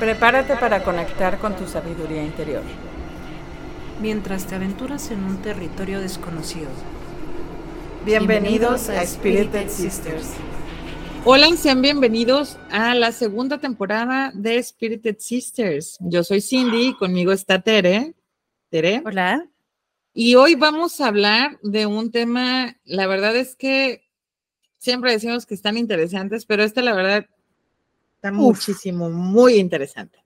Prepárate para conectar con tu sabiduría interior. Mientras te aventuras en un territorio desconocido. Bienvenidos, a Spirited Sisters. Hola y sean bienvenidos a la segunda temporada de Spirited Sisters. Yo soy Cindy y conmigo está Tere. Tere. Hola. Y hoy vamos a hablar de un tema, la verdad es que siempre decimos que están interesantes, pero este la verdad está muchísimo, muy interesante.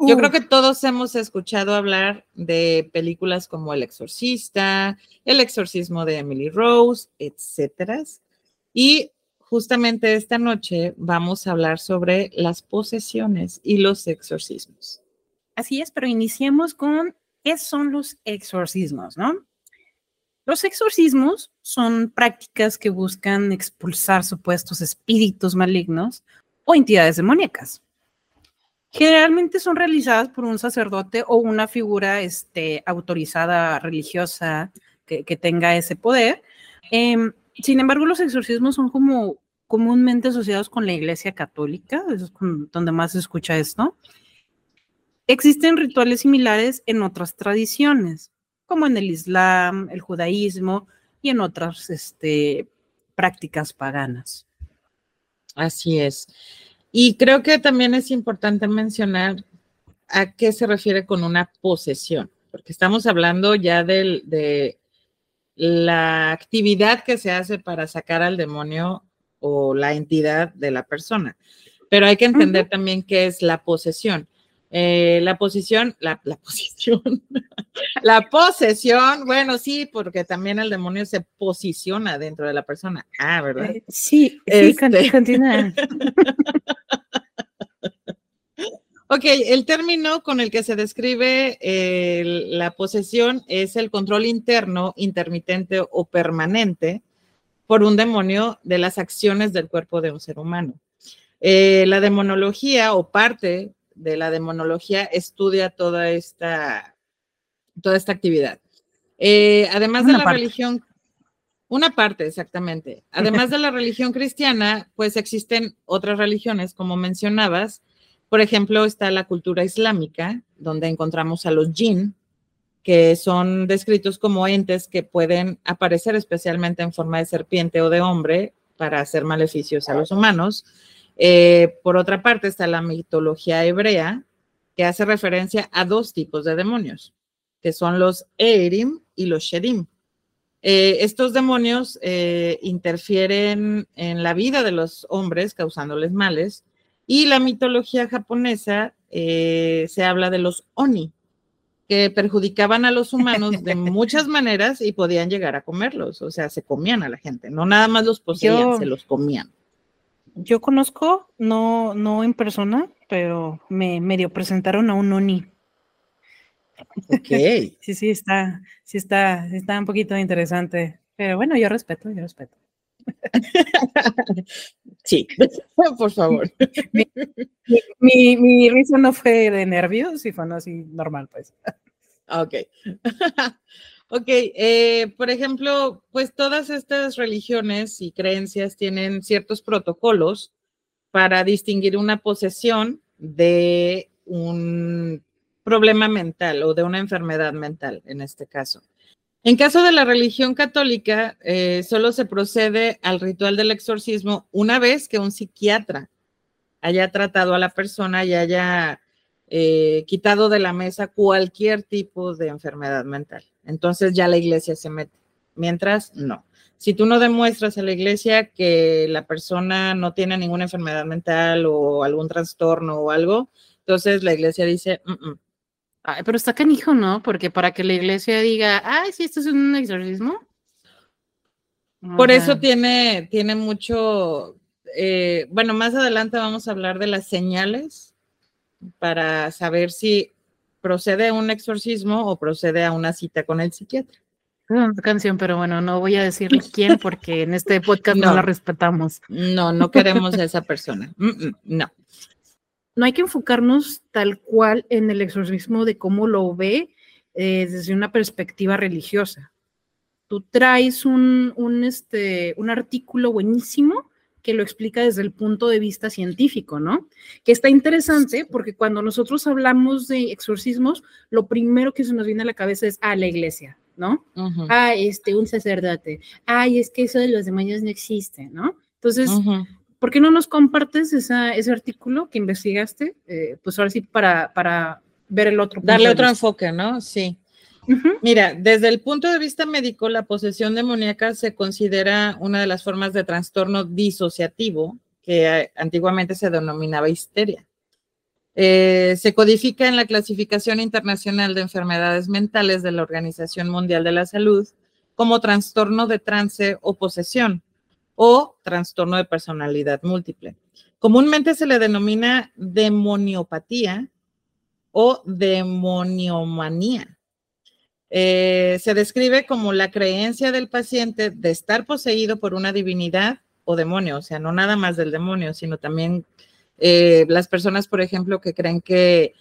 Yo creo que todos hemos escuchado hablar de películas como El Exorcista, El Exorcismo de Emily Rose, etcétera. Y justamente esta noche vamos a hablar sobre las posesiones y los exorcismos. Así es, pero iniciemos con qué son los exorcismos, ¿no? Los exorcismos son prácticas que buscan expulsar supuestos espíritus malignos o entidades demoníacas. Generalmente son realizadas por un sacerdote o una figura este, autorizada religiosa que, tenga ese poder. Em, sin embargo, los exorcismos son como comúnmente asociados con la Iglesia Católica, es donde más se escucha esto. Existen rituales similares en otras tradiciones, como en el Islam, el judaísmo y en otras este, prácticas paganas. Así es. Y creo que también es importante mencionar a qué se refiere con una posesión, porque estamos hablando ya de la actividad que se hace para sacar al demonio o la entidad de la persona. Pero hay que entender también qué es la posesión. Eh, la posición, la, la posición, la posesión, bueno, sí, porque también el demonio se posiciona dentro de la persona. Ah, ¿verdad? Eh, sí, sí, este. continúa. ok, el término con el que se describe la posesión es el control interno, intermitente o permanente por un demonio de las acciones del cuerpo de un ser humano. Eh, la demonología o parte de la demonología estudia toda esta, toda esta actividad. Eh, además de la religión, una parte exactamente. Además de la religión cristiana, pues existen otras religiones, como mencionabas. Por ejemplo, está la cultura islámica, donde encontramos a los jinn, que son descritos como entes que pueden aparecer especialmente en forma de serpiente o de hombre para hacer maleficios a los humanos. Eh, por otra parte está la mitología hebrea, que hace referencia a dos tipos de demonios, que son los Eirim y los Shedim. Eh, estos demonios eh, interfieren en la vida de los hombres, causándoles males, y la mitología japonesa se habla de los Oni, que perjudicaban a los humanos de muchas maneras y podían llegar a comerlos, o sea, se comían a la gente, no nada más los poseían, se los comían yo conozco, no, no en persona, pero me medio presentaron a un Oni. Ok. sí, sí, está, sí está, está un poquito interesante. Pero bueno, yo respeto, yo respeto. sí, por favor. Mi, mi, risa no fue de nervios, y fue así normal, pues. Ok. Ok, eh, por ejemplo, pues todas estas religiones y creencias tienen ciertos protocolos para distinguir una posesión de un problema mental o de una enfermedad mental, en este caso. En caso de la religión católica, eh, solo se procede al ritual del exorcismo una vez que un psiquiatra haya tratado a la persona y haya eh, quitado de la mesa cualquier tipo de enfermedad mental. Entonces ya la iglesia se mete. Mientras, no. Si tú no demuestras a la iglesia que la persona no tiene ninguna enfermedad mental o algún trastorno o algo, entonces la iglesia dice, Ay, pero está canijo, ¿no? Porque para que la iglesia diga, ay, sí, esto es un exorcismo. Por eso tiene, tiene mucho, eh, bueno, más adelante vamos a hablar de las señales para saber si procede a un exorcismo o procede a una cita con el psiquiatra. Una canción, pero bueno, no voy a decir quién porque en este podcast no, la respetamos. No, no queremos a esa persona. no. No hay que enfocarnos tal cual en el exorcismo de cómo lo ve eh, desde una perspectiva religiosa. Tú traes un, un, este, un artículo buenísimo que lo explica desde el punto de vista científico, ¿no? Que está interesante porque cuando nosotros hablamos de exorcismos, lo primero que se nos viene a la cabeza es a ah, la iglesia, ¿no? Ah, este, un sacerdote. Ay, es que eso de los demonios no existe, ¿no? Entonces, ¿por qué no nos compartes ese artículo que investigaste? Eh, pues ahora sí, para, para ver el otro. Darle otro enfoque, ¿no? Sí. Mira, desde el punto de vista médico, la posesión demoníaca se considera una de las formas de trastorno disociativo que eh, antiguamente se denominaba histeria. Eh, se codifica en la clasificación internacional de enfermedades mentales de la Organización Mundial de la Salud como trastorno de trance o posesión o trastorno de personalidad múltiple. Comúnmente se le denomina demoniopatía o demoniomanía. Eh, se describe como la creencia del paciente de estar poseído por una divinidad o demonio, o sea, no nada más del demonio, sino también eh, las personas, por ejemplo, que creen que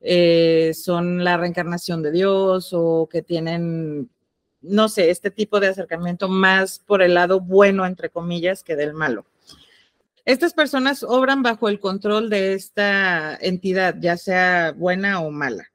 eh, son la reencarnación de Dios o que tienen, no sé, este tipo de acercamiento más por el lado bueno, entre comillas, que del malo. Estas personas obran bajo el control de esta entidad, ya sea buena o mala.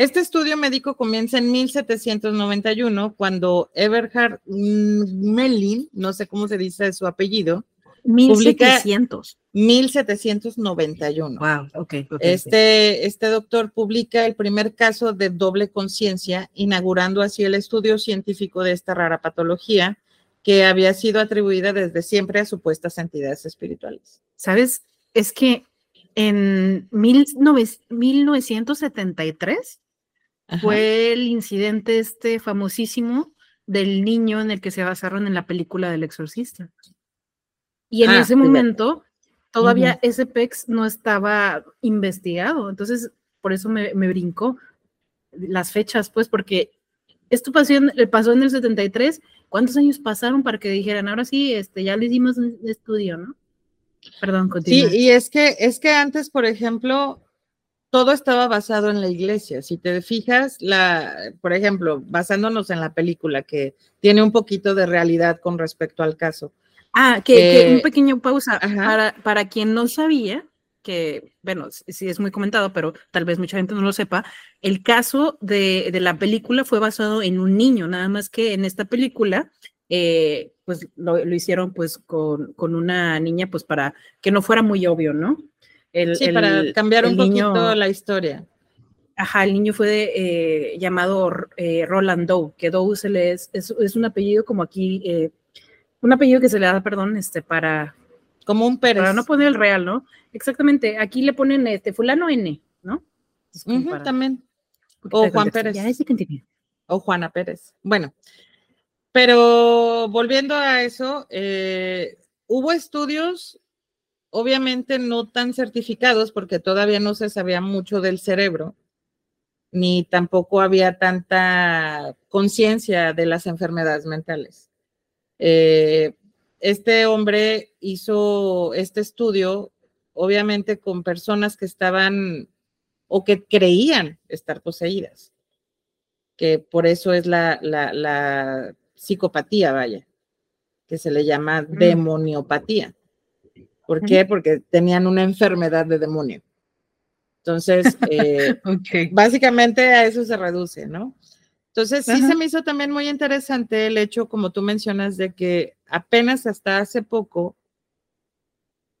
Este estudio médico comienza en 1791, cuando Eberhard Mellin, no sé cómo se dice su apellido, 1700. 1791. Wow, ok. este, este doctor publica el primer caso de doble conciencia, inaugurando así el estudio científico de esta rara patología que había sido atribuida desde siempre a supuestas entidades espirituales. ¿Sabes? Es que en 1973 fue el incidente este famosísimo del niño en el que se basaron en la película del exorcista. Y en ah, ese momento todavía ese PEX no estaba investigado, entonces por eso me, brincó las fechas, pues, porque esto pasó en, pasó en el 73, ¿cuántos años pasaron para que dijeran, ahora sí, este, ya le hicimos un estudio, ¿no? Perdón, continúa. Sí, y es que, es que antes, por ejemplo, todo estaba basado en la iglesia. Si te fijas, la, por ejemplo, basándonos en la película que tiene un poquito de realidad con respecto al caso. Ah, que, un eh, pequeño pausa. Para, para quien no sabía, que, bueno, sí es muy comentado, pero tal vez mucha gente no lo sepa, el caso de, de la película fue basado en un niño, nada más que en esta película, eh, pues lo, lo, hicieron pues con, con, una niña, pues para que no fuera muy obvio, ¿no? Sí, para cambiar un poquito la historia. Ajá, el niño fue eh, llamado eh, Roland Doe, que Doe se le es, es, un apellido como aquí, eh, un apellido que se le da, perdón, este, para... Como un Pérez. Para no poner el real, ¿no? Exactamente, aquí le ponen este fulano N, ¿no? también. O Juan Pérez. O Juana Pérez. Bueno, pero volviendo a eso, hubo estudios obviamente no tan certificados porque todavía no se sabía mucho del cerebro, ni tampoco había tanta conciencia de las enfermedades mentales. Eh, este hombre hizo este estudio, obviamente con personas que estaban o que creían estar poseídas, que por eso es la, la psicopatía, vaya, que se le llama mm. demoniopatía. ¿Por qué? Porque tenían una enfermedad de demonio. Entonces, eh, básicamente a eso se reduce, ¿no? Entonces, sí se me hizo también muy interesante el hecho, como tú mencionas, de que apenas hasta hace poco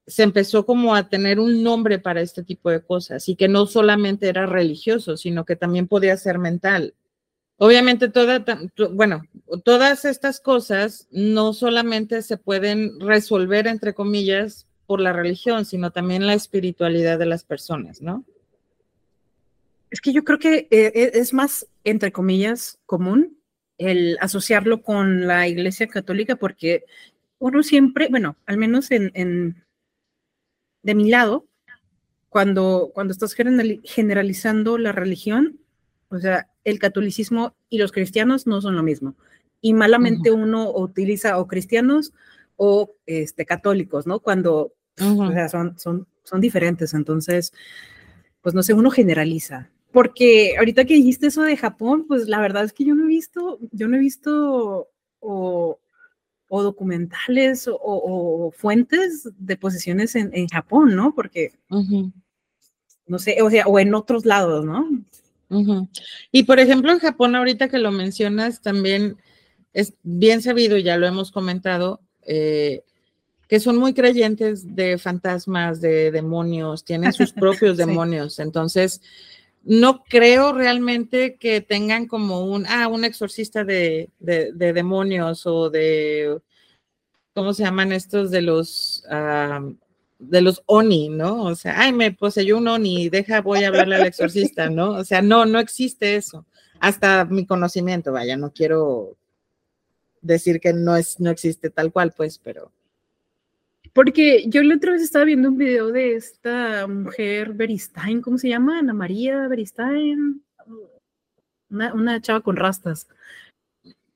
se empezó como a tener un nombre para este tipo de cosas y que no solamente era religioso, sino que también podía ser mental. Obviamente, toda, bueno, todas estas cosas no solamente se pueden resolver, entre comillas, por la religión, sino también la espiritualidad de las personas, ¿no? Es que yo creo que eh, e, es más, entre comillas, común el asociarlo con la Iglesia Católica porque uno siempre, bueno, al menos en, de mi lado, cuando, cuando estás generalizando la religión, o sea, el catolicismo y los cristianos no son lo mismo. Y malamente uno utiliza o cristianos o este, católicos, ¿no? Cuando o sea, son, son, son diferentes. Entonces, pues no sé, uno generaliza. Porque ahorita que dijiste eso de Japón, pues la verdad es que yo no he visto, yo no he visto o o documentales o, fuentes de posesiones en, Japón, ¿no? Porque, no sé, o sea, o en otros lados, ¿no? Y por ejemplo, en Japón, ahorita que lo mencionas, también es bien sabido, ya lo hemos comentado, eh, que son muy creyentes de fantasmas, de demonios, tienen sus propios demonios. Entonces, no creo realmente que tengan como un, ah, un exorcista de, demonios o de, ¿cómo se llaman estos? De los, de los Oni, ¿no? O sea, ay, me poseyó un Oni, deja, voy a hablarle al exorcista, ¿no? O sea, no, no existe eso. Hasta mi conocimiento, vaya, no quiero decir que no, es, no existe tal cual, pues, pero porque yo la otra vez estaba viendo un video de esta mujer Beristain, ¿cómo se llama? Ana María Beristain, una, chava con rastas.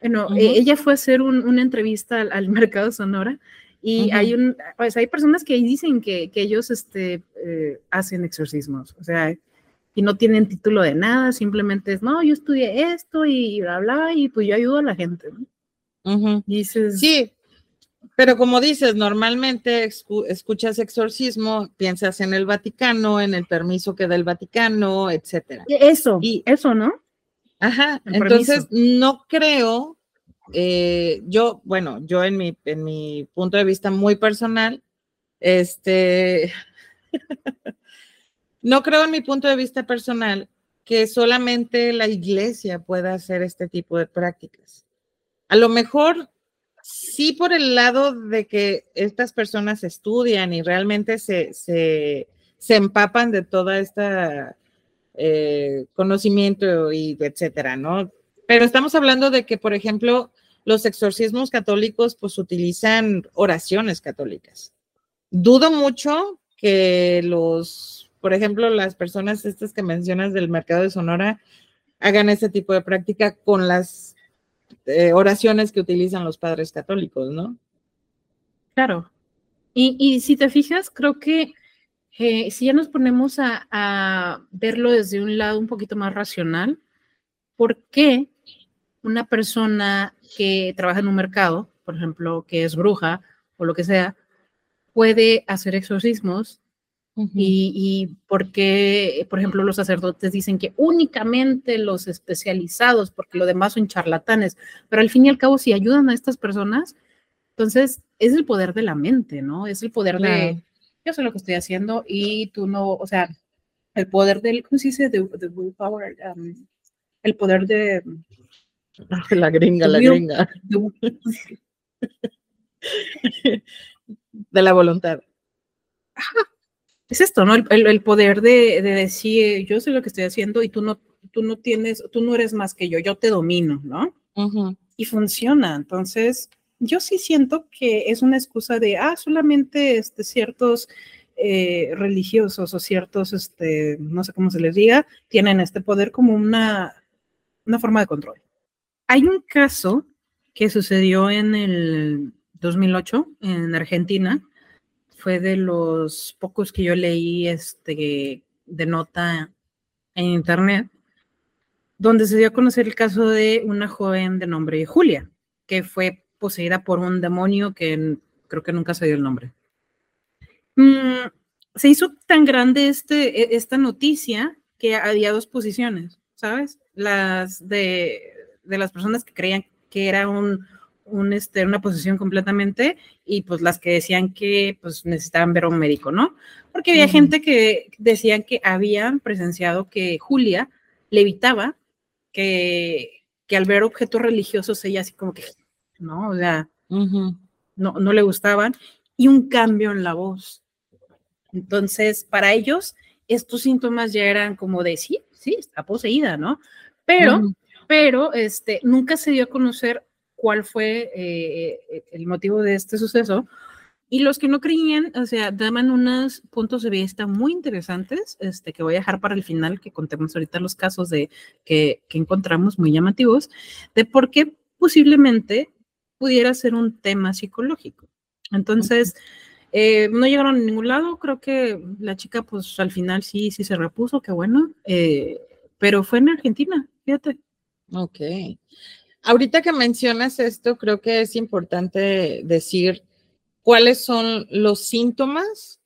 Bueno, e, ella fue a hacer una entrevista al, mercado Sonora y hay un, pues hay personas que dicen que, ellos este, eh, hacen exorcismos, o sea, y no tienen título de nada, simplemente es, no, yo estudié esto y bla, bla, y pues yo ayudo a la gente. Dices, sí, pero como dices, normalmente escuchas exorcismo, piensas en el Vaticano, en el permiso que da el Vaticano, etcétera. Eso, y, eso, ¿no? Ajá, entonces no creo, eh, yo, bueno, yo en mi, en mi punto de vista muy personal, este, no creo en mi punto de vista personal que solamente la iglesia pueda hacer este tipo de prácticas. A lo mejor sí por el lado de que estas personas estudian y realmente se, se, empapan de toda esta eh, conocimiento y etcétera, ¿no? Pero estamos hablando de que, por ejemplo, los exorcismos católicos pues utilizan oraciones católicas. Dudo mucho que los, por ejemplo, las personas estas que mencionas del mercado de Sonora hagan ese tipo de práctica con las eh, oraciones que utilizan los padres católicos, ¿no? Claro. Y, si te fijas, creo que eh, si ya nos ponemos a, verlo desde un lado un poquito más racional, ¿por qué una persona que trabaja en un mercado, por ejemplo, que es bruja o lo que sea, puede hacer exorcismos y, por qué, por ejemplo, los sacerdotes dicen que únicamente los especializados, porque lo demás son charlatanes, pero al fin y al cabo, si ayudan a estas personas, entonces es el poder de la mente, ¿no? Es el poder de, yo sé lo que estoy haciendo y tú no, o sea, el poder del, ¿cómo se dice? De, willpower, um, el poder de... La gringa, la gringa. De, la voluntad es esto, ¿no? El, poder de, decir, yo sé lo que estoy haciendo y tú no, tú no tienes, tú no eres más que yo, yo te domino, ¿no? Y funciona. Entonces, yo sí siento que es una excusa de, ah, solamente este, ciertos eh, religiosos o ciertos, este, no sé cómo se les diga, tienen este poder como una, una forma de control. Hay un caso que sucedió en el 2008 en Argentina, fue de los pocos que yo leí este, de nota en internet, donde se dio a conocer el caso de una joven de nombre Julia, que fue poseída por un demonio que creo que nunca se dio el nombre. Mm, se hizo tan grande este, e, esta noticia que había dos posiciones, ¿sabes? Las de, de las personas que creían que era un, un, este, una posición completamente y pues las que decían que pues necesitaban ver a un médico, ¿no? Porque había gente que decían que habían presenciado que Julia levitaba, que, que al ver objetos religiosos ella así como que, ¿no? O sea, no, no le gustaban y un cambio en la voz. Entonces, para ellos, estos síntomas ya eran como de, sí, sí, está poseída, ¿no? Pero, pero, este, nunca se dio a conocer cuál fue eh, eh, el motivo de este suceso. Y los que no creían, o sea, daban unos puntos de vista muy interesantes, este, que voy a dejar para el final, que contemos ahorita los casos de que, que encontramos muy llamativos, de por qué posiblemente pudiera ser un tema psicológico. Entonces, eh, no llegaron a ningún lado, creo que la chica pues al final sí, sí se repuso, qué bueno, pero fue en Argentina, fíjate. Ok. Ahorita que mencionas esto, creo que es importante decir cuáles son los síntomas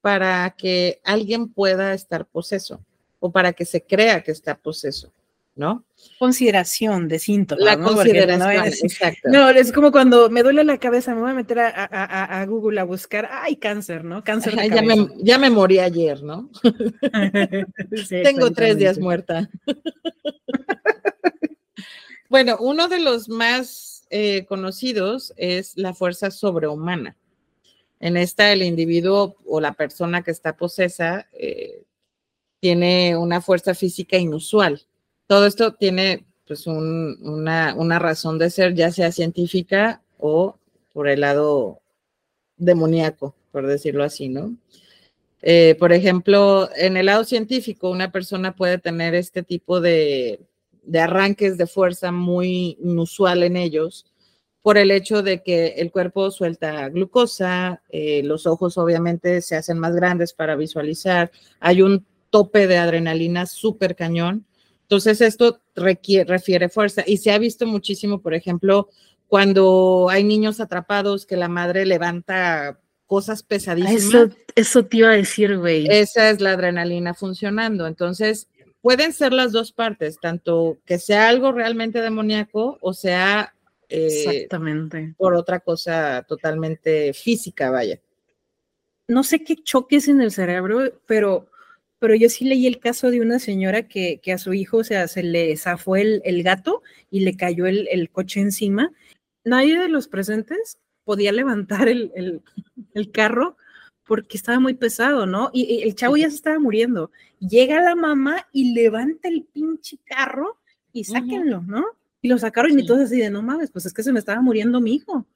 para que alguien pueda estar poseso o para que se crea que está poseso. ¿no? Consideración de síntomas. La ¿no? consideración, no es, exacto. no, es como cuando me duele la cabeza, me voy a meter a, a, a Google a buscar, ay, cáncer, ¿no? Cáncer de ya, me, ya, me, morí ayer, ¿no? sí, Tengo tres días muerta. Bueno, uno de los más eh, conocidos es la fuerza sobrehumana. En esta, el individuo o la persona que está posesa eh, tiene una fuerza física inusual todo esto tiene pues una, razón de ser, ya sea científica o por el lado demoníaco, por decirlo así, ¿no? Eh, por ejemplo, en el lado científico, una persona puede tener este tipo de, arranques de fuerza muy inusual en ellos por el hecho de que el cuerpo suelta glucosa, eh, los ojos obviamente se hacen más grandes para visualizar, hay un tope de adrenalina súper cañón entonces, esto requiere, refiere fuerza y se ha visto muchísimo, por ejemplo, cuando hay niños atrapados que la madre levanta cosas pesadísimas. Eso, eso te iba a decir, güey. Esa es la adrenalina funcionando. Entonces, pueden ser las dos partes, tanto que sea algo realmente demoníaco o sea eh, Exactamente. por otra cosa totalmente física, vaya. No sé qué choques en el cerebro, pero pero yo sí leí el caso de una señora que, a su hijo, o sea, se le zafó el, gato y le cayó el, coche encima. Nadie de los presentes podía levantar el, carro porque estaba muy pesado, ¿no? Y, el chavo ya se estaba muriendo. Llega la mamá y levanta el pinche carro y sáquenlo, ¿no? Y lo sacaron y todos así de, no mames, pues es que se me estaba muriendo mi hijo.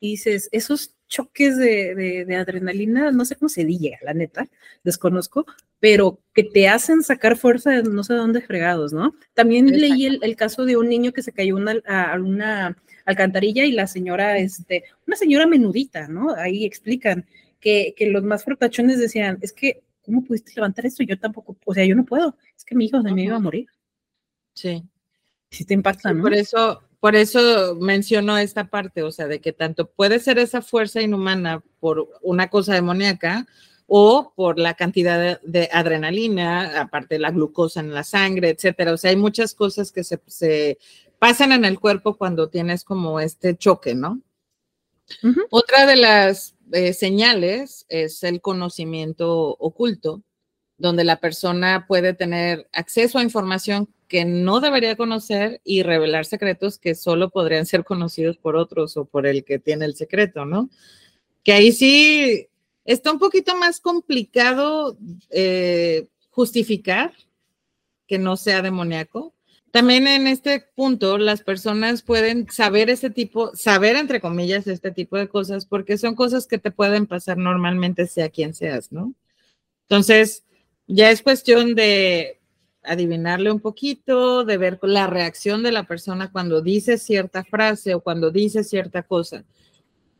Y dices, esos choques de, adrenalina, no sé cómo se diga, la neta, desconozco, pero que te hacen sacar fuerza de no sé dónde fregados, ¿no? También leí el, caso de un niño que se cayó una, a una alcantarilla y la señora, este, una señora menudita, ¿no? Ahí explican que, que los más frotachones decían, es que, ¿cómo pudiste levantar esto? Yo tampoco, o sea, yo no puedo, es que mi hijo se me iba a morir. Sí. Sí te impacta, ¿no? Por eso, por eso menciono esta parte, o sea, de que tanto puede ser esa fuerza inhumana por una cosa demoníaca o por la cantidad de, adrenalina, aparte de la glucosa en la sangre, etcétera. O sea, hay muchas cosas que se, pasan en el cuerpo cuando tienes como este choque, ¿no? Otra de las eh, señales es el conocimiento oculto, donde la persona puede tener acceso a información que no debería conocer y revelar secretos que solo podrían ser conocidos por otros o por el que tiene el secreto, ¿no? Que ahí sí está un poquito más complicado eh, justificar que no sea demoníaco. También en este punto las personas pueden saber ese tipo, saber entre comillas este tipo de cosas porque son cosas que te pueden pasar normalmente sea quien seas, ¿no? Entonces, ya es cuestión de adivinarle un poquito, de ver la reacción de la persona cuando dice cierta frase o cuando dice cierta cosa.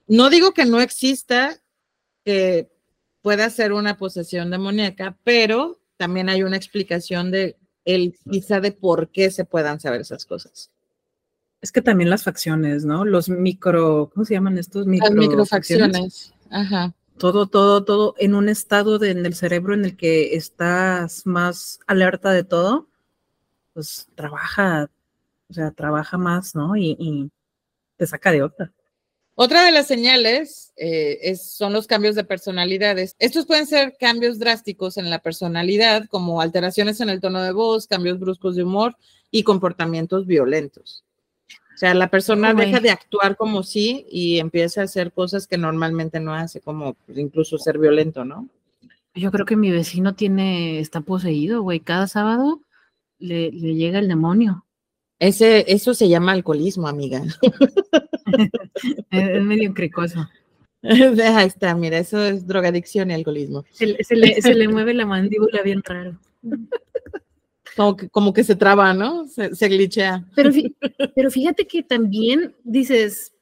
No digo que no exista que pueda ser una posesión demoníaca, pero también hay una explicación de el quizá de por qué se puedan saber esas cosas. Es que también las facciones, ¿no? Los micro, ¿cómo se llaman estos? Micro las microfacciones. Ajá todo, todo, todo en un estado de, en el cerebro en el que estás más alerta de todo, pues trabaja, o sea, trabaja más, ¿no? Y, te saca de otra. Otra de las señales eh, son los cambios de personalidades. Estos pueden ser cambios drásticos en la personalidad, como alteraciones en el tono de voz, cambios bruscos de humor y comportamientos violentos. O sea, la persona deja de actuar como sí y empieza a hacer cosas que normalmente no hace, como pues, incluso ser violento, ¿no? Yo creo que mi vecino tiene, está poseído, güey. Cada sábado le, llega el demonio. Ese, eso se llama alcoholismo, amiga. es medio cricoso. Ahí está, mira, eso es drogadicción y alcoholismo. Se, le, se le mueve la mandíbula bien raro. Como que, como que se traba, ¿no? Se, se glitchea. Pero, pero fíjate que también dices,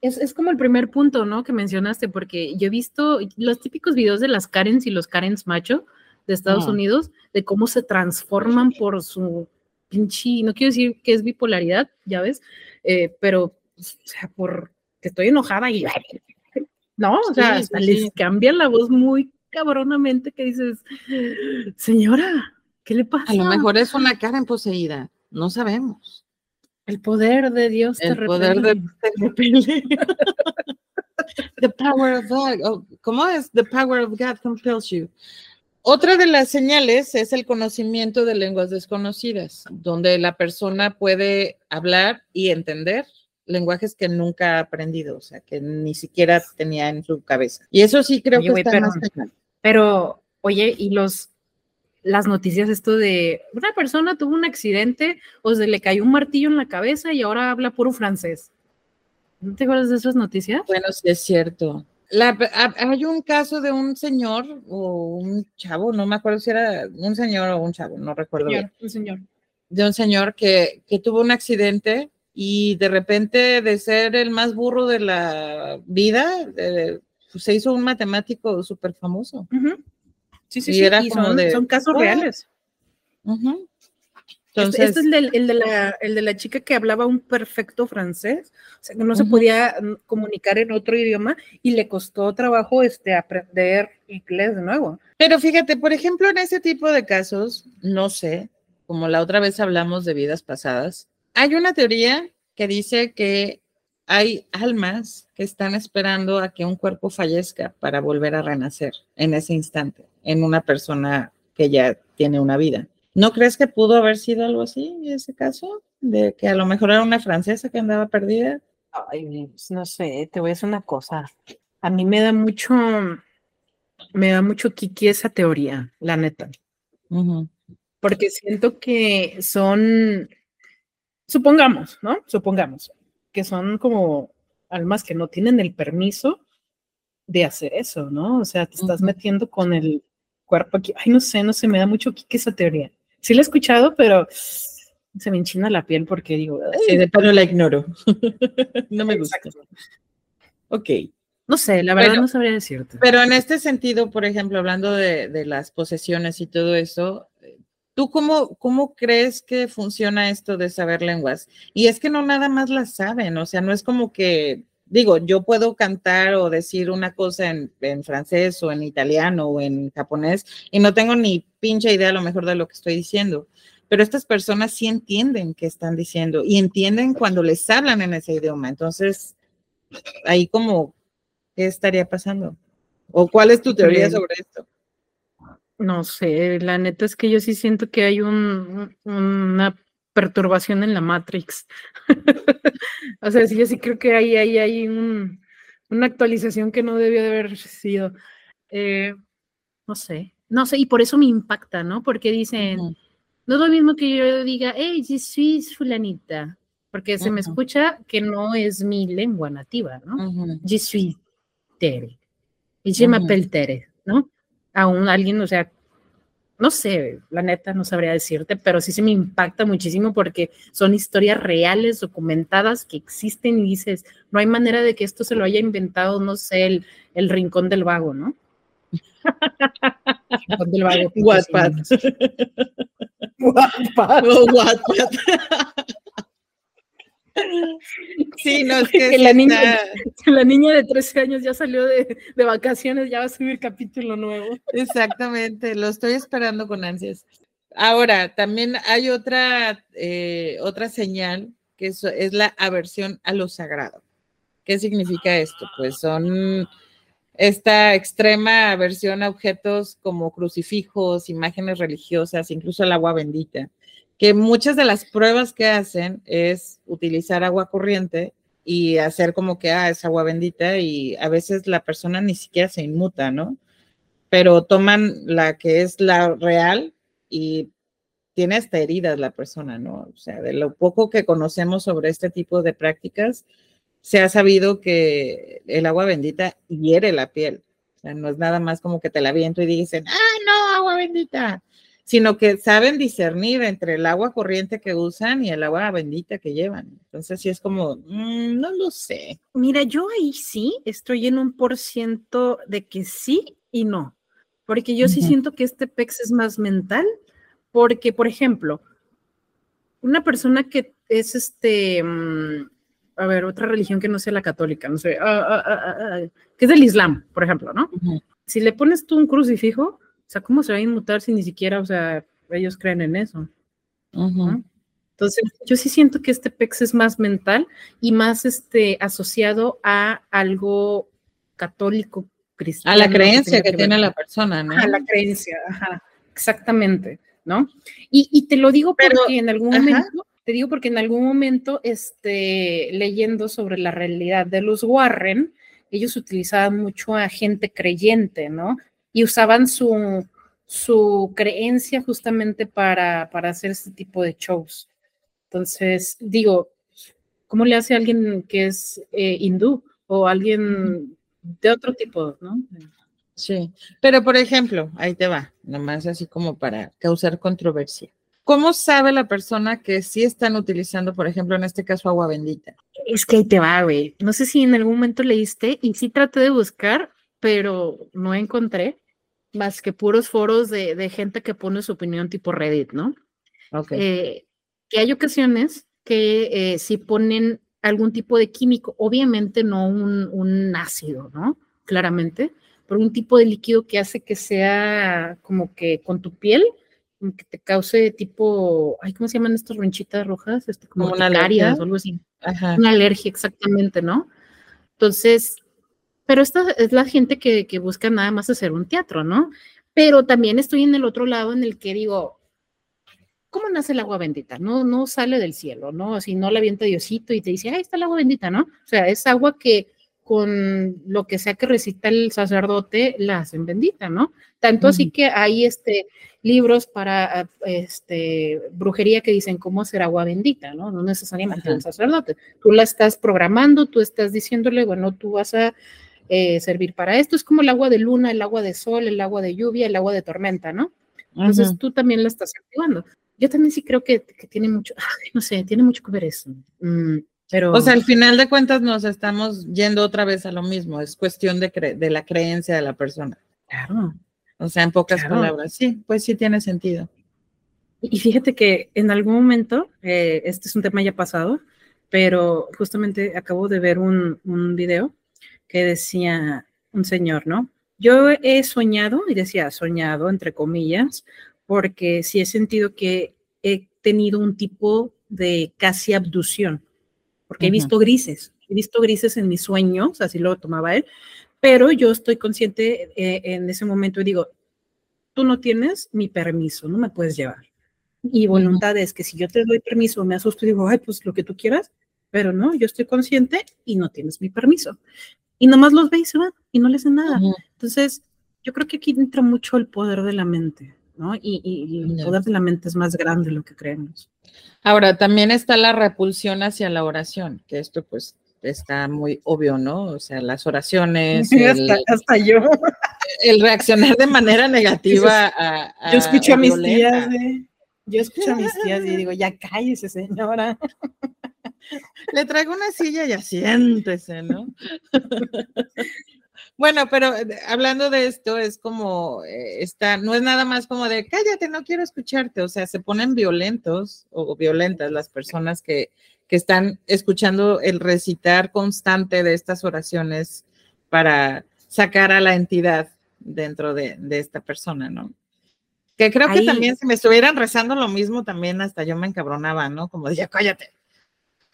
es, es, como el primer punto, ¿no? Que mencionaste, porque yo he visto los típicos videos de las Karens y los Karens macho de Estados Unidos, de cómo se transforman por su pinche, no quiero decir que es bipolaridad, ya ves, eh, pero, o sea, por que estoy enojada y, no, o sea, les cambia la voz muy cabronamente que dices, señora, ¿qué le pasa? A lo mejor es una cara poseída, no sabemos. El poder de Dios te El poder de te repele. The power of God. Oh, ¿Cómo es? The power of God compels you. Otra de las señales es el conocimiento de lenguas desconocidas, donde la persona puede hablar y entender lenguajes que nunca ha aprendido, o sea, que ni siquiera tenía en su cabeza. Y eso sí creo que está pero, más Pero, oye, y los las noticias esto de una persona tuvo un accidente o se le cayó un martillo en la cabeza y ahora habla puro francés. ¿No te acuerdas de esas noticias? Bueno, sí es cierto hay un caso de un señor o un chavo, no me acuerdo si era un señor o un chavo, no recuerdo bien. Un señor. De un señor que, que, tuvo un accidente y de repente de ser el más burro de la vida, pues, se hizo un matemático súper famoso. Sí, sí, sí. Era son, casos reales. Este, este, es el de, la, el de, la, chica que hablaba un perfecto francés, o sea, que no se podía mm, comunicar en otro idioma y le costó trabajo este, aprender inglés de nuevo. Pero fíjate, por ejemplo, en ese tipo de casos, no sé, como la otra vez hablamos de vidas pasadas, hay una teoría que dice que hay almas que están esperando a que un cuerpo fallezca para volver a renacer en ese instante, en una persona que ya tiene una vida. ¿No crees que pudo haber sido algo así en ese caso? De que a lo mejor era una francesa que andaba perdida. Ay, no sé, te voy a decir una cosa. A mí me da mucho, me da mucho kiki esa teoría, la neta. Porque siento que son, supongamos, ¿no? Supongamos que son como almas que no tienen el permiso de hacer eso, ¿no? O sea, te estás metiendo con el cuerpo aquí. Ay, no sé, no sé, me da mucho kiki esa teoría. Sí la he escuchado, pero se me enchina la piel porque digo, sí, de plano la ignoro. no me gusta. Ok. No sé, la verdad no sabría decirte. Pero en este sentido, por ejemplo, hablando de, las posesiones y todo eso, ¿tú cómo, cómo crees que funciona esto de saber lenguas? Y es que no nada más las saben, o sea, no es como que, digo, yo puedo cantar o decir una cosa en, en francés o en italiano o en japonés y no tengo ni pinche idea a lo mejor de lo que estoy diciendo, pero estas personas sí entienden qué están diciendo y entienden cuando les hablan en ese idioma. Entonces, ahí como, ¿qué estaría pasando? ¿O cuál es tu teoría sobre esto? No sé, la neta es que yo sí siento que hay un, una perturbación en la Matrix. o sea, sí, yo sí creo que hay, hay, hay una actualización que no debió de haber sido. Eh, no sé, no sé, y por eso me impacta, ¿no? Porque dicen, no es lo mismo que yo diga, hey, je suis fulanita, porque se me escucha que no es mi lengua nativa, ¿no? Je suis Tere, y je m'appelle Tere, ¿no? Aún alguien, o sea, no sé, la neta no sabría decirte, pero sí se me impacta muchísimo porque son historias reales, documentadas, que existen y dices, no hay manera de que esto se lo haya inventado, no sé, el, el rincón del vago, ¿no? Wattpad. Wattpad. Wattpad. Sí, no, es que, la, niña, la, niña, de 13 años ya salió de, de, vacaciones, ya va a subir capítulo nuevo. Exactamente, lo estoy esperando con ansias. Ahora, también hay otra, eh, otra señal que es, es la aversión a lo sagrado. ¿Qué significa esto? Pues son esta extrema aversión a objetos como crucifijos, imágenes religiosas, incluso el agua bendita, que muchas de las pruebas que hacen es utilizar agua corriente y hacer como que, ah, es agua bendita y a veces la persona ni siquiera se inmuta, ¿no? Pero toman la que es la real y tiene hasta heridas la persona, ¿no? O sea, de lo poco que conocemos sobre este tipo de prácticas, se ha sabido que el agua bendita hiere la piel. O sea, no es nada más como que te la viento y dicen, ah, no, agua bendita, sino que saben discernir entre el agua corriente que usan y el agua bendita que llevan. Entonces, sí es como, mm, no lo sé. Mira, yo ahí sí estoy en un por ciento de que sí y no, porque yo sí siento que este PEX es más mental, porque, por ejemplo, una persona que es este, mm, a ver, otra religión que no sea la católica, no sé, ah, ah, ah, que es del Islam, por ejemplo, ¿no? Si le pones tú un crucifijo, o sea, ¿cómo se va a inmutar si ni siquiera, o sea, ellos creen en eso? Entonces, yo sí siento que este PEX es más mental y más este, asociado a algo católico, cristiano. A la creencia que, tiene la persona, ¿no? A la creencia, ajá, exactamente, ¿no? Y, te lo digo porque en algún momento, te digo porque en algún momento, este, leyendo sobre la realidad de los Warren, ellos utilizaban mucho a gente creyente, ¿no? Y usaban su, su creencia justamente para, para hacer este tipo de shows. Entonces, digo, ¿cómo le hace a alguien que es eh, hindú o alguien de otro tipo, no? Sí, pero por ejemplo, ahí te va, nomás así como para causar controversia. ¿Cómo sabe la persona que sí están utilizando, por ejemplo, en este caso, agua bendita? Es que ahí te va, güey. No sé si en algún momento leíste y sí traté de buscar, pero no encontré más que puros foros de, gente que pone su opinión tipo Reddit, ¿no? Ok. Eh, que hay ocasiones que eh, si ponen algún tipo de químico, obviamente no un, ácido, ¿no? Claramente, pero un tipo de líquido que hace que sea como que con tu piel, que te cause tipo, ay, ¿cómo se llaman estas ronchitas rojas? Este, como, una alergia o algo así. Una alergia, exactamente, ¿no? Entonces, pero esta es la gente que, que busca nada más hacer un teatro, ¿no? Pero también estoy en el otro lado en el que digo, ¿cómo nace el agua bendita? No, no sale del cielo, ¿no? Si no la avienta Diosito y te dice, ahí está el agua bendita, ¿no? O sea, es agua que con lo que sea que recita el sacerdote la hacen bendita, ¿no? Tanto así que hay este, libros para este, brujería que dicen cómo hacer agua bendita, ¿no? No necesariamente un sacerdote. Tú la estás programando, tú estás diciéndole, bueno, tú vas a eh, servir para esto. Es como el agua de luna, el agua de sol, el agua de lluvia, el agua de tormenta, ¿no? Entonces tú también la estás activando yo también sí creo que, tiene mucho, no sé, tiene mucho que ver eso. Mm, pero... O sea, al final de cuentas nos estamos yendo otra vez a lo mismo, es cuestión de, de la creencia de la persona. Claro. O sea, en pocas palabras, sí, pues sí tiene sentido. Y fíjate que en algún momento, eh, este es un tema ya pasado, pero justamente acabo de ver un, un video que decía un señor, ¿no? Yo he soñado, y decía soñado, entre comillas, porque sí he sentido que he tenido un tipo de casi abducción, porque he visto grises, he visto grises en mis sueños, así lo tomaba él, pero yo estoy consciente eh, en ese momento y digo, tú no tienes mi permiso, no me puedes llevar. Y voluntad es que si yo te doy permiso, me asusto y digo, ay, pues lo que tú quieras, pero no, yo estoy consciente y no tienes mi permiso. Y nomás los ve y se van y no le hacen nada. Entonces, yo creo que aquí entra mucho el poder de la mente. ¿no? Y, el poder de la mente es más grande de lo que creemos. Ahora, también está la repulsión hacia la oración, que esto pues está muy obvio, ¿no? O sea, las oraciones. hasta, yo. El reaccionar de manera negativa a, Yo escucho a, mis tías, yo escucho a mis tías y digo, ya cállese, señora. Le traigo una silla y asiéntese, ¿no? Bueno, pero eh, hablando de esto, es como, eh, está, no es nada más como de, cállate, no quiero escucharte, o sea, se ponen violentos o violentas las personas que, que están escuchando el recitar constante de estas oraciones para sacar a la entidad dentro de, de esta persona, ¿no? Que creo que también si me estuvieran rezando lo mismo, también hasta yo me encabronaba, ¿no? Como decía, cállate.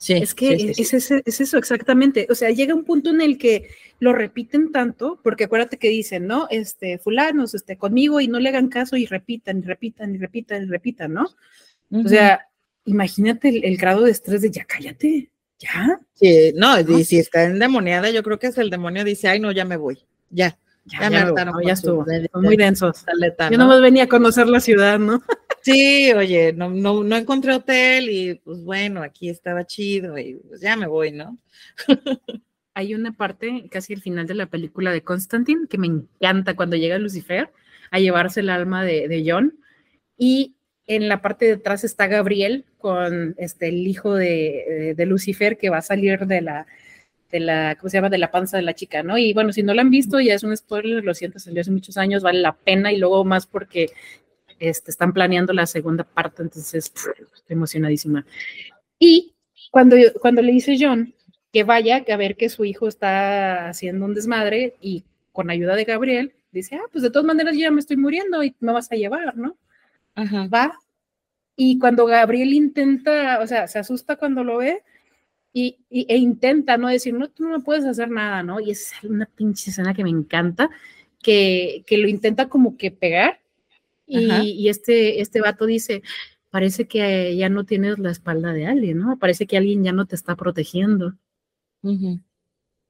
Sí, es que es, es, eso exactamente. O sea, llega un punto en el que lo repiten tanto, porque acuérdate que dicen, ¿no? Este, fulanos, este, conmigo y no le hagan caso y repitan, y repitan, y repitan, y repitan, ¿no? O sea, imagínate el, grado de estrés de ya cállate, ya. Sí, no, y si está endemoniada, yo creo que es el demonio dice, ay, no, ya me voy, ya. Ya, me hartaron, ya estuvo, muy densos. Yo no venía a conocer la ciudad, ¿no? Sí, oye, no, no, no encontré hotel y pues bueno, aquí estaba chido y pues ya me voy, ¿no? Hay una parte casi al final de la película de Constantine que me encanta cuando llega Lucifer a llevarse el alma de, de John y en la parte de atrás está Gabriel con este, el hijo de, de, Lucifer que va a salir de la, de la, ¿cómo se llama? De la panza de la chica, ¿no? Y bueno, si no la han visto, ya es un spoiler, lo siento, salió hace muchos años, vale la pena y luego más porque este, están planeando la segunda parte, entonces estoy emocionadísima. Y cuando, cuando le dice John que vaya a ver que su hijo está haciendo un desmadre y con ayuda de Gabriel, dice, ah, pues de todas maneras ya me estoy muriendo y me vas a llevar, ¿no? Ajá. Va. Y cuando Gabriel intenta, o sea, se asusta cuando lo ve y, y- e intenta no decir, no, tú no puedes hacer nada, ¿no? Y es una pinche escena que me encanta, que, que lo intenta como que pegar y, y este, este vato dice, parece que ya no tienes la espalda de alguien, ¿no? Parece que alguien ya no te está protegiendo.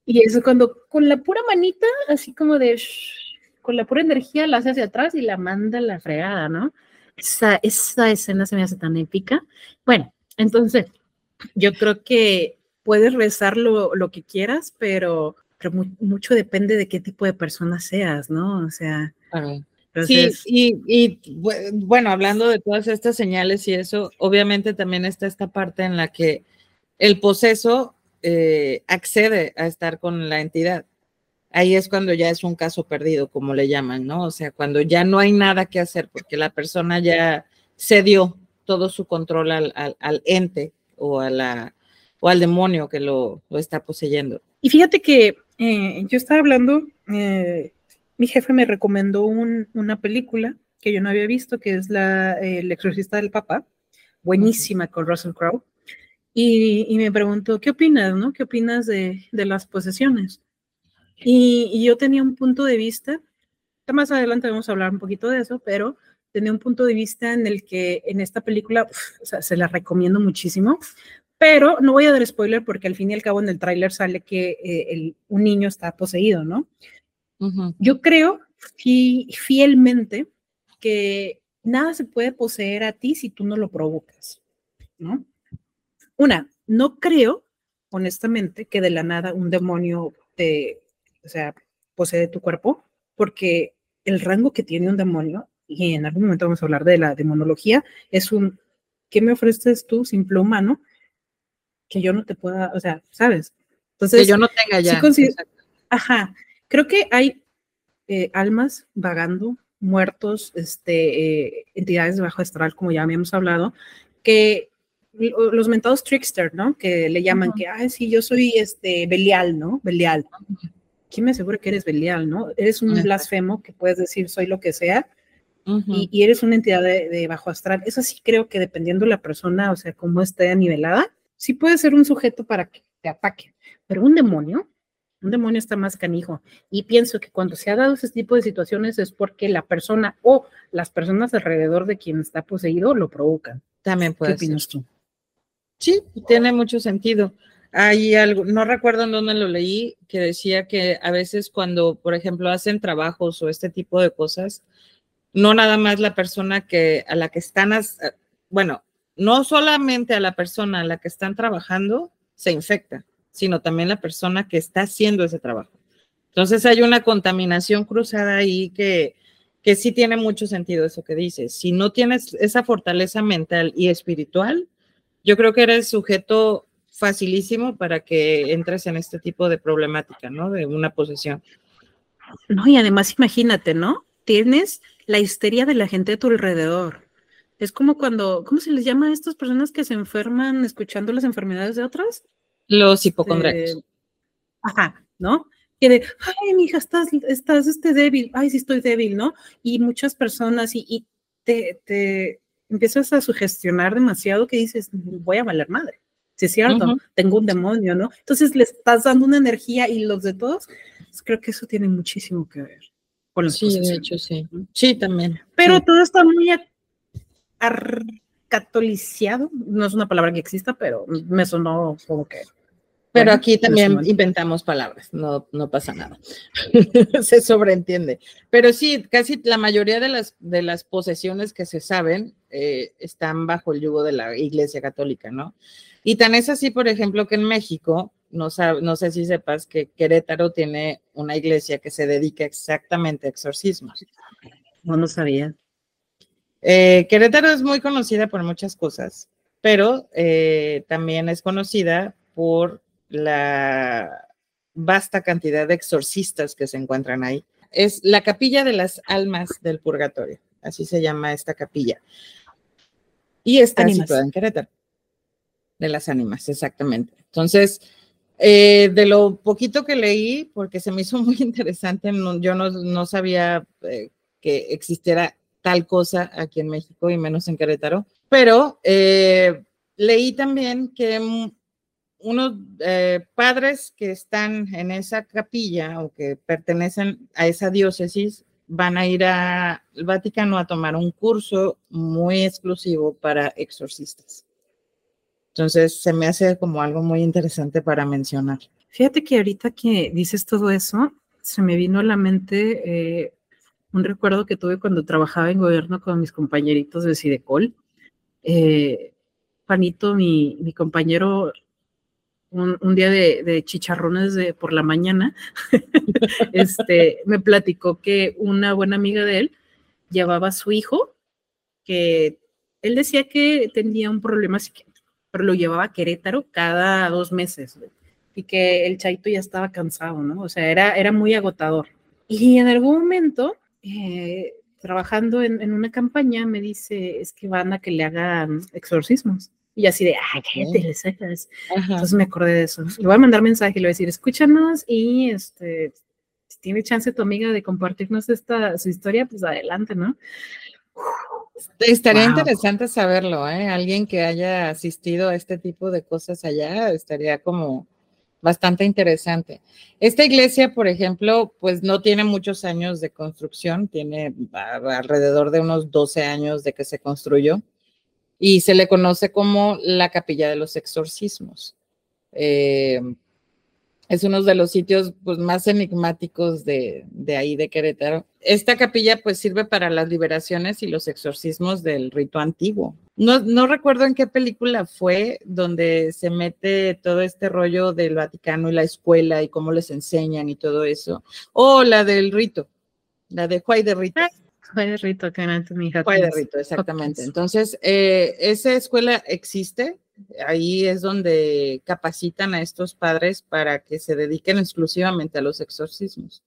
Y eso cuando con la pura manita, así como de, shh, con la pura energía la hace hacia atrás y la manda a la fregada, ¿no? Esa, esa escena se me hace tan épica. Bueno, entonces, yo creo que puedes rezar lo, lo que quieras, pero, pero mu- mucho depende de qué tipo de persona seas, ¿no? O sea, Claro. entonces, Sí, y, y bu- bueno, hablando de todas estas señales y eso, obviamente también está esta parte en la que el poseso eh, accede a estar con la entidad. Ahí es cuando ya es un caso perdido, como le llaman, ¿no? O sea, cuando ya no hay nada que hacer porque la persona ya cedió todo su control al, al- al ente o, a la, o al demonio que lo, lo está poseyendo. Y fíjate que eh, yo estaba hablando, eh, mi jefe me recomendó un- una película que yo no había visto, que es la, eh, El exorcista del Papa, buenísima con Russell Crowe, y, y me preguntó, ¿qué opinas, no? ¿Qué opinas de, de las posesiones? Y, y yo tenía un punto de vista, más adelante vamos a hablar un poquito de eso, pero tenía un punto de vista en el que en esta película, uf, o sea, se la recomiendo muchísimo, pero no voy a dar spoiler porque al fin y al cabo en el tráiler sale que eh, el- un niño está poseído, ¿no? Yo creo fi- fielmente que nada se puede poseer a ti si tú no lo provocas, ¿no? Una, no creo, honestamente, que de la nada un demonio te, o sea, posee tu cuerpo, porque el rango que tiene un demonio, y en algún momento vamos a hablar de la demonología, es un, ¿qué me ofreces tú, simple humano, que yo no te pueda, o sea, ¿sabes? Entonces, que yo no tenga sí ya. exacto. Ajá, creo que hay eh, almas vagando, muertos, este, eh, entidades de bajo astral, como ya habíamos hablado, que lo- los mentados trickster, ¿no? Que le llaman Ujú. que, ay, sí, yo soy este Belial, ¿no? Belial. ¿Quién me asegura que eres Belial, no? Eres un Ajá. blasfemo que puedes decir soy lo que sea Y, y eres una entidad de, de bajo astral. Eso sí creo que dependiendo de la persona, o sea, cómo esté nivelada, sí puede ser un sujeto para que te ataque. Pero un demonio, un demonio está más canijo. Y pienso que cuando se ha dado ese tipo de situaciones es porque la persona o las personas alrededor de quien está poseído lo provocan. También ¿Qué puede ser. opinas tú? Sí, tiene mucho sentido. Hay algo, no recuerdo en dónde lo leí, que decía que a veces cuando, por ejemplo, hacen trabajos o este tipo de cosas, no nada más la persona que a la que están, eh, bueno, no solamente a la persona a la que están trabajando se infecta, sino también la persona que está haciendo ese trabajo. Entonces hay una contaminación cruzada ahí que, que sí tiene mucho sentido eso que dices. Si no tienes esa fortaleza mental y espiritual, yo creo que eres sujeto facilísimo para que entres en este tipo de problemática, ¿no? De una posesión. No, y además imagínate, ¿no? Tienes la histeria de la gente a tu alrededor. Es como cuando, ¿cómo se les llama a estas personas que se enferman escuchando las enfermedades de otras? Los hipocondríacos. Eh, ajá, ¿no? Que de, ay, mi hija, estás, estás este débil, ay, sí estoy débil, ¿no? Y muchas personas, y, y te, te empiezas a sugestionar demasiado que dices, voy a valer madre. Si es cierto, tengo un demonio, ¿no? Entonces le estás dando una energía y los de todos, pues, creo que eso tiene muchísimo que ver con las Sí, de hecho, sí. Sí, también. Pero sí. todo está muy catoliciado, no es una palabra que exista, pero me sonó como que Pero bueno, aquí también inventamos palabras, no, no pasa nada. se sobreentiende. Pero sí, casi la mayoría de las, de las posesiones que se saben eh, están bajo el yugo de la Iglesia Católica, ¿no? Y tan es así, por ejemplo, que en México, no, sab- no sé si sepas que Querétaro tiene una iglesia que se dedica exactamente a exorcismos. no lo sabía. Eh, Querétaro es muy conocida por muchas cosas, pero eh, también es conocida por la vasta cantidad de exorcistas que se encuentran ahí. Es la capilla de las almas del purgatorio. así se llama esta capilla. Y está situada en Querétaro. De las ánimas, exactamente. Entonces, eh, de lo poquito que leí, porque se me hizo muy interesante, no- yo no, sabía eh, que existiera tal cosa aquí en México y menos en Querétaro, pero eh, leí también que mm, unos padres que están en esa capilla o que pertenecen a esa diócesis van a ir al Vaticano a tomar un curso muy exclusivo para exorcistas. Entonces, se me hace como algo muy interesante para mencionar. Fíjate que ahorita que dices todo eso, se me vino a la mente eh, un recuerdo que tuve cuando trabajaba en gobierno con mis compañeritos de Sidecol. Eh, Juanito, mi, mi compañero, un, un día de, de chicharrones de, por la mañana, este, me platicó que una buena amiga de él llevaba a su hijo, que él decía que tenía un problema psiquiátrico, pero lo llevaba a Querétaro cada dos meses y que el chaito ya estaba cansado, ¿no? O sea, era, era muy agotador. Y en algún momento, eh, trabajando en, en una campaña, me dice, es que van a que le hagan exorcismos. Y así de, ah, cállate, le sacas. Entonces me acordé de eso. Le voy a mandar mensaje y le voy a decir, escúchanos y este, si tiene chance tu amiga de compartirnos esta su historia, pues adelante, ¿no? Estaría Wow. interesante saberlo, ¿eh? Alguien que haya asistido a este tipo de cosas allá, estaría como bastante interesante. Esta iglesia, por ejemplo, pues no tiene muchos años de construcción, tiene alrededor de unos 12 años de que se construyó y se le conoce como la capilla de los exorcismos. Eh, es uno de los sitios pues, más enigmáticos de, de ahí de Querétaro. Esta capilla pues sirve para las liberaciones y los exorcismos del rito antiguo. No, no recuerdo en qué película fue donde se mete todo este rollo del Vaticano y la escuela y cómo les enseñan y todo eso. O la del rito, la de Juay de Rito. Fue de rito que era mi hija. Juay de Rito, exactamente. Entonces, eh, esa escuela existe. Ahí es donde capacitan a estos padres para que se dediquen exclusivamente a los exorcismos,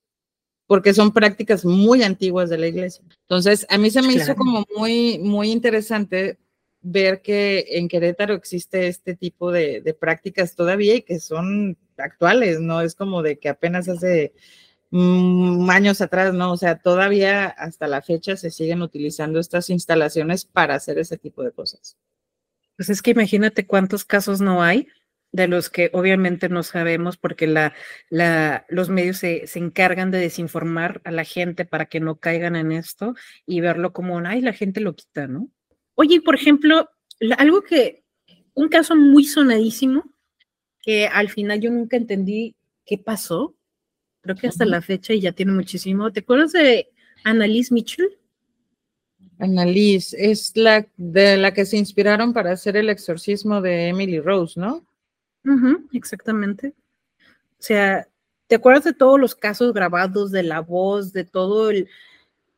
porque son prácticas muy antiguas de la iglesia. Entonces, a mí se me hizo Claro. como muy, muy interesante ver que en Querétaro existe este tipo de, de prácticas todavía y que son actuales, no es como de que apenas hace mm, años atrás, ¿no? O sea, todavía hasta la fecha se siguen utilizando estas instalaciones para hacer ese tipo de cosas. Pues es que imagínate cuántos casos no hay de los que obviamente no sabemos porque la, la, los medios se, se encargan de desinformar a la gente para que no caigan en esto y verlo como, ay, la gente lo quita, ¿no? Oye, por ejemplo, algo que, un caso muy sonadísimo, que al final yo nunca entendí qué pasó, creo que hasta la fecha y ya tiene muchísimo. ¿Te acuerdas de Annalise Mitchell? Annalise es la de la que se inspiraron para hacer el exorcismo de Emily Rose, ¿no? Exactamente. O sea, ¿te acuerdas de todos los casos grabados, de la voz, de todo el,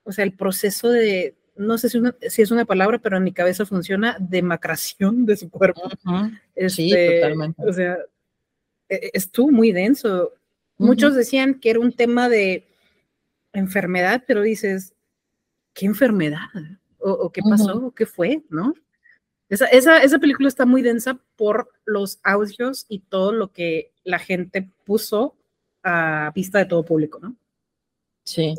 o sea, el proceso de, no sé si, una- si es una palabra, pero en mi cabeza funciona, demacración de su cuerpo? Sí, Este, totalmente. O sea, e- estuvo muy denso. Muchos decían que era un tema de enfermedad, pero dices, ¿qué enfermedad? ¿O, o qué pasó? ¿O qué fue? ¿No? Esa, esa, esa película está muy densa por los audios y todo lo que la gente puso a vista de todo público, ¿no? Sí,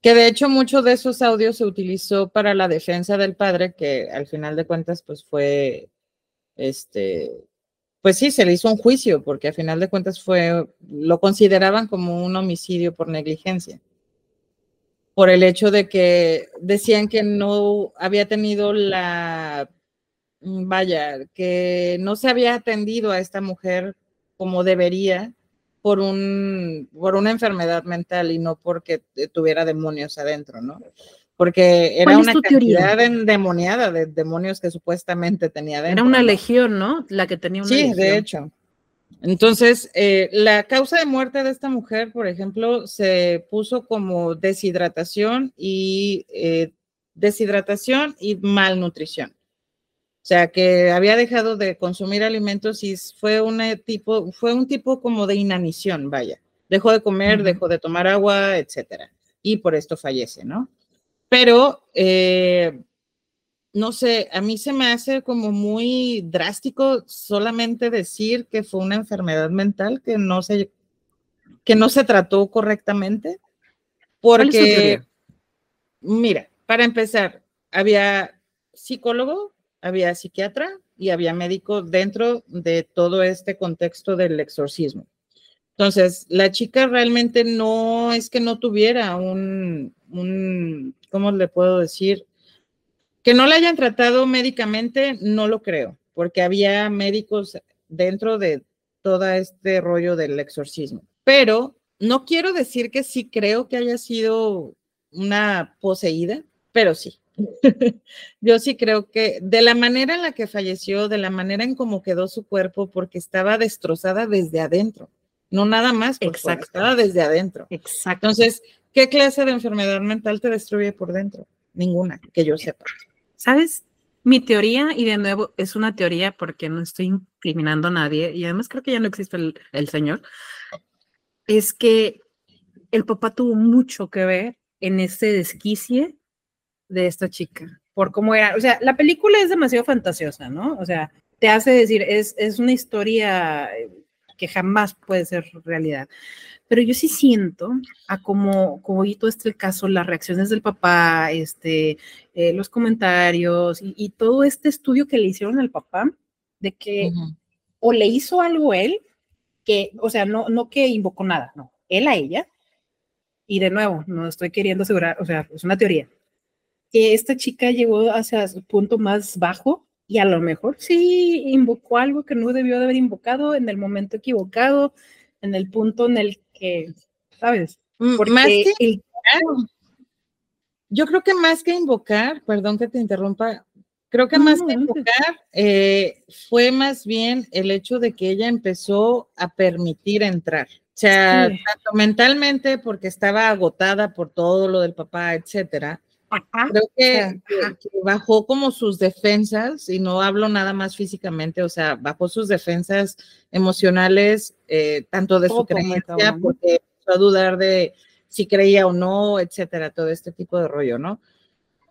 que de hecho mucho de esos audios se utilizó para la defensa del padre, que al final de cuentas pues fue, este, pues sí, se le hizo un juicio, porque al final de cuentas fue, lo consideraban como un homicidio por negligencia, por el hecho de que decían que no había tenido la, mm, vaya, que no se había atendido a esta mujer como debería por, un, por una enfermedad mental y no porque tuviera demonios adentro, ¿no? Porque era ¿Cuál es una teoría? cantidad endemoniada de demonios que supuestamente tenía adentro. Era una legión, ¿no? La que tenía una Sí, legión. de hecho. Entonces, eh, la causa de muerte de esta mujer, por ejemplo, se puso como deshidratación y eh, deshidratación y malnutrición. O sea, que había dejado de consumir alimentos y fue, una tipo, fue un tipo como de inanición, vaya. Dejó de comer, dejó de tomar agua, etcétera. Y por esto fallece, ¿no? Pero, eh, no sé, a mí se me hace como muy drástico solamente decir que fue una enfermedad mental que no se, que no se trató correctamente. Porque, mira, para empezar, había psicólogo, había psiquiatra y había médico dentro de todo este contexto del exorcismo. Entonces, la chica realmente no es que no tuviera un, un, ¿cómo le puedo decir? Que no la hayan tratado médicamente, no lo creo, porque había médicos dentro de todo este rollo del exorcismo. Pero no quiero decir que sí creo que haya sido una poseída, pero sí. Yo sí creo que de la manera en la que falleció, de la manera en cómo quedó su cuerpo, porque estaba destrozada desde adentro, no nada más, porque estaba desde adentro. Exacto. Entonces, ¿qué clase de enfermedad mental te destruye por dentro? Ninguna, que yo sepa. ¿Sabes? Mi teoría, y de nuevo es una teoría porque no estoy incriminando a nadie, y además creo que ya no existe el, el señor, es que el papá tuvo mucho que ver en ese desquicie de esta chica, por cómo era, o sea, la película es demasiado fantasiosa, ¿no? O sea, te hace decir, es, es una historia que jamás puede ser realidad. Pero yo sí siento a como, como todo este caso, las reacciones del papá, este, eh, los comentarios y, y, todo este estudio que le hicieron al papá, de que uh -huh. o le hizo algo él, que, o sea, no, no que invocó nada, no, él a ella, y de nuevo, no estoy queriendo asegurar, o sea, es una teoría, que esta chica llegó hacia su punto más bajo y a lo mejor sí invocó algo que no debió de haber invocado en el momento equivocado, en el punto en el que, ¿sabes? Porque más que el... yo creo que más que invocar, perdón que te interrumpa, creo que más que invocar eh, fue más bien el hecho de que ella empezó a permitir entrar. O sea, sí. tanto mentalmente porque estaba agotada por todo lo del papá, etcétera, Ajá, Creo que, que, bajó como sus defensas, y no hablo nada más físicamente, o sea, bajó sus defensas emocionales, eh, tanto de su creencia, porque empezó a dudar de si creía o no, etcétera, todo este tipo de rollo, ¿no?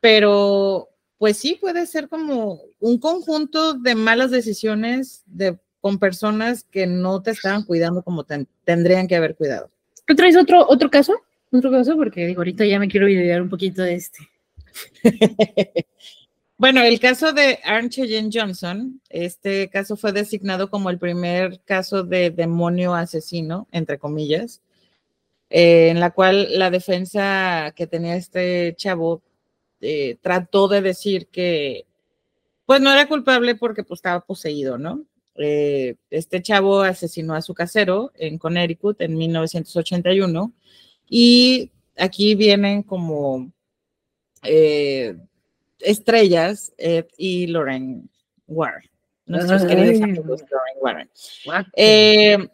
Pero, pues sí, puede ser como un conjunto de malas decisiones de, con personas que no te estaban cuidando como ten, tendrían que haber cuidado. ¿Tú traes otro, otro caso? Otro caso porque digo, ahorita ya me quiero videar un poquito de este. bueno, el caso de Arne Jen Johnson, este caso fue designado como el primer caso de demonio asesino, entre comillas, eh, en la cual la defensa que tenía este chavo eh, trató de decir que pues no era culpable porque pues estaba poseído, ¿no? Eh, este chavo asesinó a su casero en Connecticut en 1981 y aquí vienen como eh, estrellas Ed y Lorraine Warren, nuestros Ay. queridos amigos Lorraine Warren. Eh,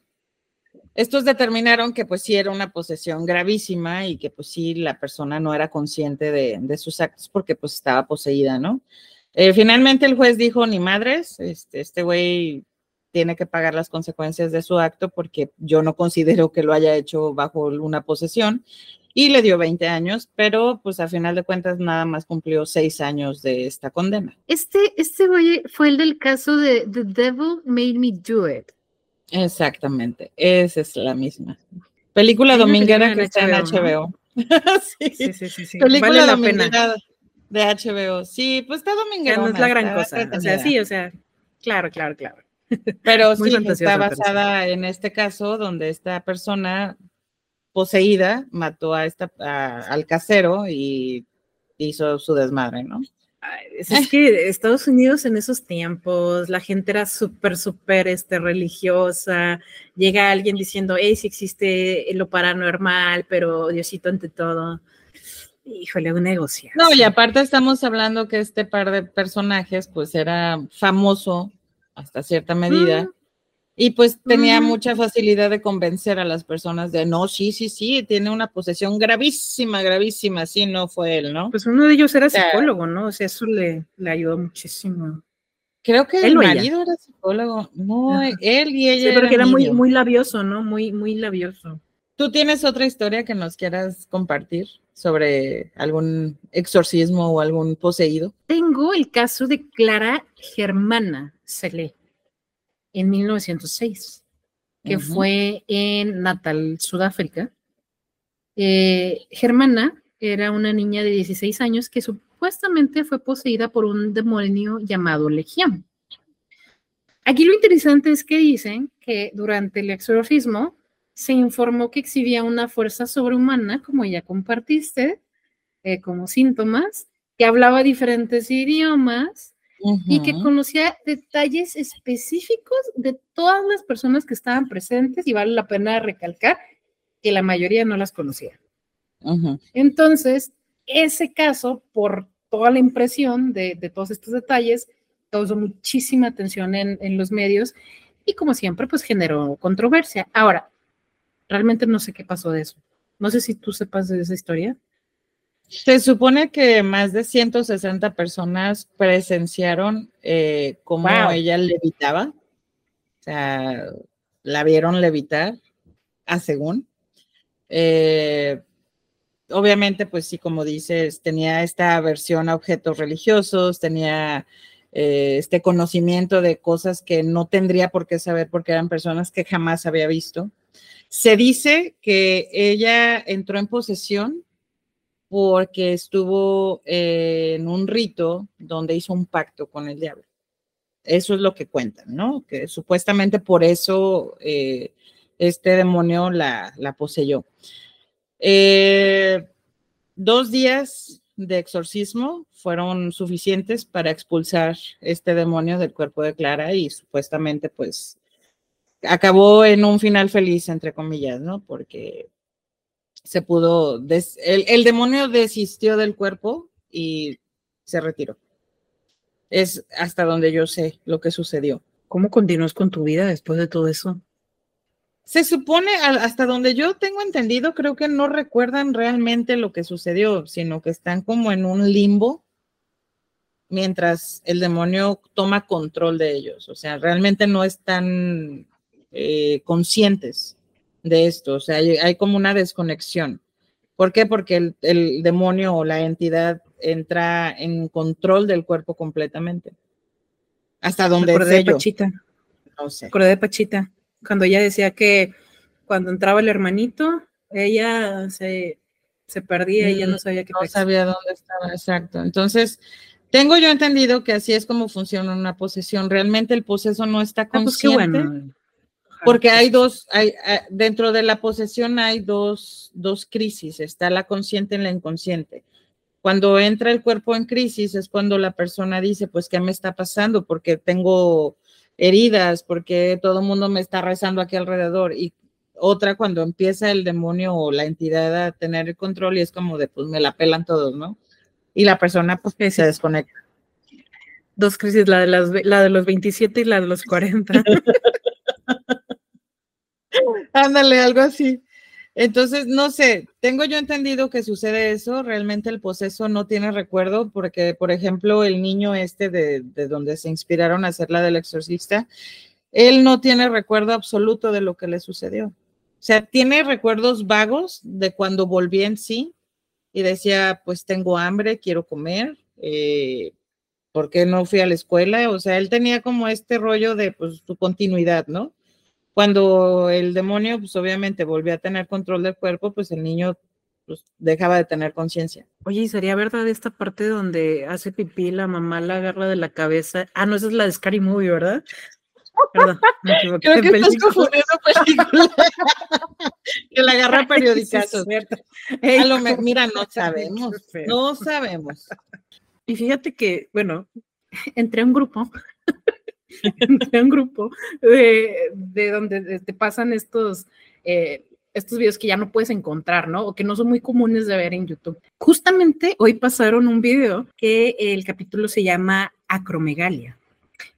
estos determinaron que pues sí era una posesión gravísima y que pues sí la persona no era consciente de, de sus actos porque pues estaba poseída, ¿no? Eh, finalmente el juez dijo, ni madres, este güey este tiene que pagar las consecuencias de su acto porque yo no considero que lo haya hecho bajo una posesión y le dio 20 años, pero pues a final de cuentas nada más cumplió seis años de esta condena. Este, este fue el del caso de The Devil Made Me Do It. Exactamente, esa es la misma. Película dominguera que está en HBO. sí. sí, sí, sí, sí. Película vale dominguera de HBO. Sí, pues está dominguera. No es la gran cosa. O sea, sí, o sea, claro, claro, claro. Pero sí, está basada en este caso donde esta persona poseída mató a esta, a, al casero y hizo su desmadre, ¿no? Es, es que Estados Unidos en esos tiempos, la gente era súper, súper este, religiosa. Llega alguien diciendo, hey, si existe lo paranormal, pero Diosito ante todo. Híjole, un negocio. No, y aparte estamos hablando que este par de personajes, pues era famoso hasta cierta medida. Mm. Y pues tenía mm. mucha facilidad de convencer a las personas de, no, sí, sí, sí, tiene una posesión gravísima, gravísima, sí, no fue él, ¿no? Pues uno de ellos era psicólogo, ¿no? O sea, eso le, le ayudó muchísimo. Creo que ¿Él el marido era psicólogo, no, Ajá. él y ella. Sí, porque era muy, muy labioso, ¿no? Muy, muy labioso. ¿Tú tienes otra historia que nos quieras compartir sobre algún exorcismo o algún poseído? Tengo el caso de Clara Germana Celé en 1906, que fue en Natal, Sudáfrica. Eh, Germana era una niña de 16 años que supuestamente fue poseída por un demonio llamado Legión. Aquí lo interesante es que dicen que durante el exorcismo se informó que exhibía una fuerza sobrehumana, como ya compartiste, eh, como síntomas, que hablaba diferentes idiomas y que conocía detalles específicos de todas las personas que estaban presentes y vale la pena recalcar que la mayoría no las conocía. Entonces, ese caso, por toda la impresión de, todos estos detalles, causó muchísima atención en, en los medios y como siempre, pues generó controversia. Ahora, Realmente no sé qué pasó de eso. No sé si tú sepas de esa historia. Se supone que más de 160 personas presenciaron eh, cómo ella levitaba. O sea, la vieron levitar, a según. Eh, obviamente, pues sí, como dices, tenía esta aversión a objetos religiosos, tenía eh, este conocimiento de cosas que no tendría por qué saber porque eran personas que jamás había visto. Se dice que ella entró en posesión porque estuvo eh, en un rito donde hizo un pacto con el diablo. Eso es lo que cuentan, ¿no? Que supuestamente por eso eh, este demonio la, poseyó. Eh, dos días de exorcismo fueron suficientes para expulsar este demonio del cuerpo de Clara y supuestamente pues acabó en un final feliz, entre comillas, ¿no? Porque se pudo, el, demonio desistió del cuerpo y se retiró. Es hasta donde yo sé lo que sucedió. ¿Cómo continúas con tu vida después de todo eso? Se supone, hasta donde yo tengo entendido, creo que no recuerdan realmente lo que sucedió, sino que están como en un limbo mientras el demonio toma control de ellos. O sea, realmente no están eh, conscientes de esto, o sea, hay, como una desconexión. ¿Por qué? Porque el, demonio o la entidad entra en control del cuerpo completamente. Hasta donde Acordé de Pachita. No sé. Acordé de Pachita, cuando ella decía que cuando entraba el hermanito, ella se, se perdía, ella no mm, sabía qué No sabía dónde estaba, exacto. Entonces, tengo yo entendido que así es como funciona una posesión. Realmente el poseso no está consciente. Ah, pues qué bueno. Porque hay dos, hay, eh, dentro de la posesión hay dos, dos crisis, está la consciente y la inconsciente. Cuando entra el cuerpo en crisis es cuando la persona dice, pues, ¿qué me está pasando? Porque tengo heridas, porque todo el mundo me está rezando aquí alrededor. Y otra cuando empieza el demonio o la entidad a tener el control y es como de, pues, me la pelan todos, ¿no? Y la persona, pues, se desconecta. Dos crisis, la de, las, la de los 27 y la de los 40. Ándale, algo así. Entonces, no sé, tengo yo entendido que sucede eso, realmente el poseso no tiene recuerdo porque, por ejemplo, el niño este de, donde se inspiraron a hacer la del exorcista, él no tiene recuerdo absoluto de lo que le sucedió. O sea, tiene recuerdos vagos de cuando volví en sí y decía, pues tengo hambre, quiero comer, eh, ¿por qué no fui a la escuela? O sea, él tenía como este rollo de pues su continuidad, ¿no? Cuando el demonio, pues obviamente volvió a tener control del cuerpo, pues el niño pues, dejaba de tener conciencia. Oye, ¿y sería verdad esta parte donde hace pipí, la mamá la agarra de la cabeza? Ah, no, esa es la de Scary Movie, ¿verdad? Perdón, me equivoqué. Creo que película. estás confundiendo película. que la agarra periodicazos. mira, no sabemos, no sabemos. Y fíjate que, bueno, entré a un grupo entre un grupo de, donde te pasan estos, eh, estos videos que ya no puedes encontrar, ¿no? O que no son muy comunes de ver en YouTube. Justamente hoy pasaron un video que el capítulo se llama acromegalia.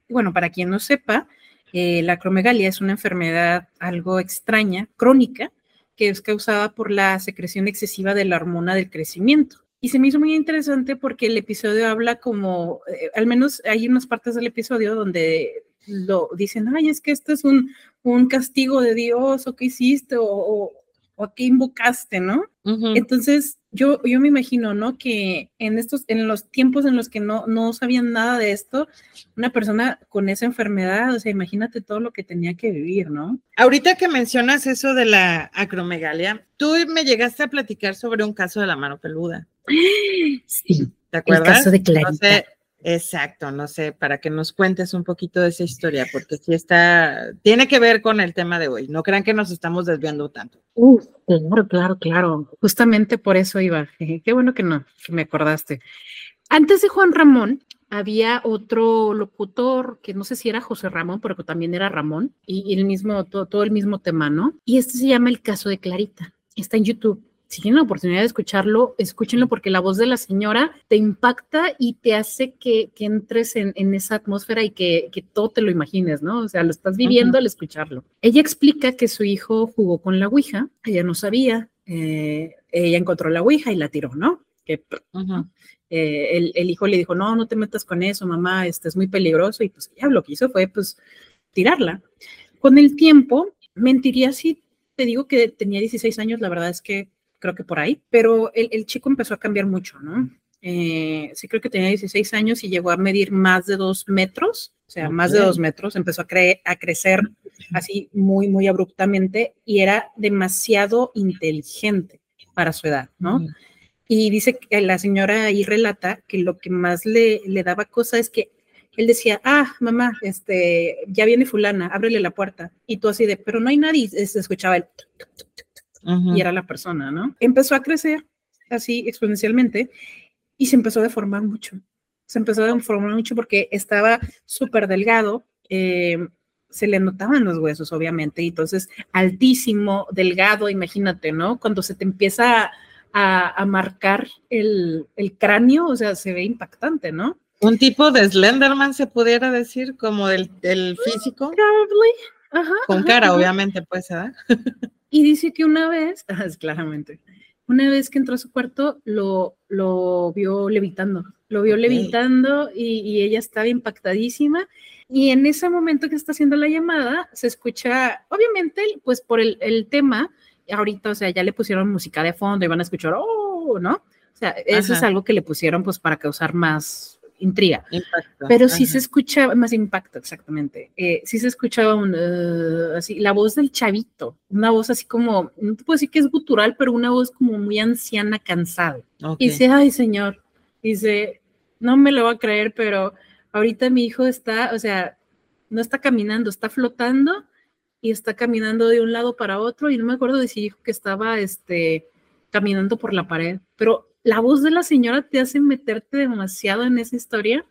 Bueno, para quien no sepa, eh, la acromegalia es una enfermedad algo extraña, crónica, que es causada por la secreción excesiva de la hormona del crecimiento. Y se me hizo muy interesante porque el episodio habla como, eh, al menos hay unas partes del episodio donde lo dicen, ay, es que esto es un, un castigo de Dios o qué hiciste o, o a qué invocaste, ¿no? Entonces, yo, yo me imagino, ¿no? Que en estos, en los tiempos en los que no, no sabían nada de esto, una persona con esa enfermedad, o sea, imagínate todo lo que tenía que vivir, ¿no? Ahorita que mencionas eso de la acromegalia, tú me llegaste a platicar sobre un caso de la mano peluda. Sí. ¿Te acuerdas? El caso de Clarita. Exacto, no sé, para que nos cuentes un poquito de esa historia, porque sí está, tiene que ver con el tema de hoy. No crean que nos estamos desviando tanto. Uh, claro, claro, claro. Justamente por eso iba. Qué bueno que no, que me acordaste. Antes de Juan Ramón, había otro locutor que no sé si era José Ramón, pero que también era Ramón, y, el mismo, todo, todo el mismo tema, ¿no? Y este se llama El caso de Clarita. Está en YouTube si tienen la oportunidad de escucharlo, escúchenlo porque la voz de la señora te impacta y te hace que, entres en, esa atmósfera y que, todo te lo imagines, ¿no? O sea, lo estás viviendo al escucharlo. Ella explica que su hijo jugó con la Ouija, ella no sabía, eh, ella encontró la Ouija y la tiró, ¿no? Que, eh, el, hijo le dijo, no, no te metas con eso, mamá, este es muy peligroso y pues ella lo que hizo fue pues tirarla. Con el tiempo, mentiría si te digo que tenía 16 años, la verdad es que creo que por ahí, pero el, chico empezó a cambiar mucho, ¿no? Eh, sí creo que tenía 16 años y llegó a medir más de dos metros, o sea, más de dos metros, empezó a, a crecer así muy, muy abruptamente y era demasiado inteligente para su edad, ¿no? Y dice que la señora ahí relata que lo que más le, le daba cosa es que él decía, ah, mamá, este, ya viene fulana, ábrele la puerta. Y tú así de, pero no hay nadie, se escuchaba el y era la persona, ¿no? Empezó a crecer así exponencialmente y se empezó a deformar mucho. Se empezó a deformar mucho porque estaba súper delgado, eh, se le notaban los huesos, obviamente, y entonces altísimo, delgado, imagínate, ¿no? Cuando se te empieza a, marcar el, cráneo, o sea, se ve impactante, ¿no? Un tipo de Slenderman, se pudiera decir, como del, físico. Probably. Ajá, Con cara, obviamente, pues, ¿verdad? Y dice que una vez, claramente, una vez que entró a su cuarto, lo, lo vio levitando, lo vio levitando y, ella estaba impactadísima. Y en ese momento que está haciendo la llamada, se escucha, obviamente, pues por el, el tema, ahorita, o sea, ya le pusieron música de fondo y van a escuchar, oh, ¿no? O sea, eso es algo que le pusieron pues para causar más, intriga. Pero sí se escucha, más impacto, exactamente. Eh, sí se escuchaba un, uh, así, la voz del chavito, una voz así como, no te puedo decir que es gutural, pero una voz como muy anciana, cansada. Y dice, ay, señor, dice, no me lo va a creer, pero ahorita mi hijo está, o sea, no está caminando, está flotando y está caminando de un lado para otro y no me acuerdo de si dijo que estaba, este, caminando por la pared, pero la voz de la señora te hace meterte demasiado en esa historia.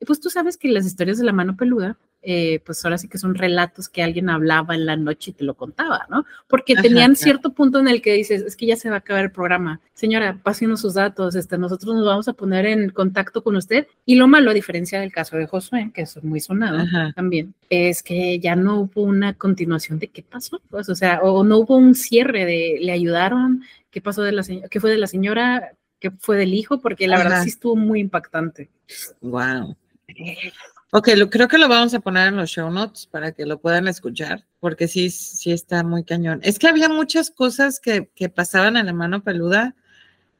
Y pues tú sabes que las historias de la mano peluda, eh, pues ahora sí que son relatos que alguien hablaba en la noche y te lo contaba, ¿no? Porque tenían cierto punto en el que dices, es que ya se va a acabar el programa. Señora, pásenos sus datos, este, nosotros nos vamos a poner en contacto con usted. Y lo malo, a diferencia del caso de Josué, que es muy sonado también, es que ya no hubo una continuación de qué pasó, pues, o sea, o no hubo un cierre de le ayudaron, qué pasó de la señora, qué fue de la señora, que fue del hijo, porque la verdad sí estuvo muy impactante. Wow. Ok, lo, creo que lo vamos a poner en los show notes para que lo puedan escuchar, porque sí, sí está muy cañón. Es que había muchas cosas que, que pasaban en la mano peluda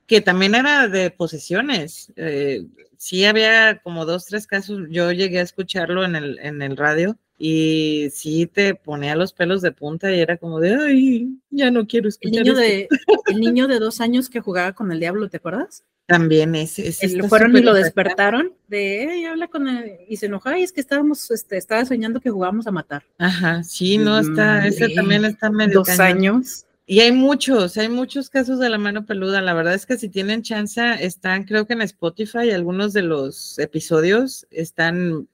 que también era de posesiones. Eh, sí había como dos, tres casos, yo llegué a escucharlo en el, en el radio y sí te ponía los pelos de punta y era como de, ay, ya no quiero escuchar. El niño, de, el niño de dos años que jugaba con el diablo, ¿te acuerdas? También ese. ese fueron y lo despertaron de, habla con él, y se enojó, y es que estábamos, este, estaba soñando que jugábamos a matar. Ajá, sí, no, está, ese también está medio. Dos años. Y hay muchos, hay muchos casos de la mano peluda. La verdad es que si tienen chance, están, creo que en Spotify, algunos de los episodios están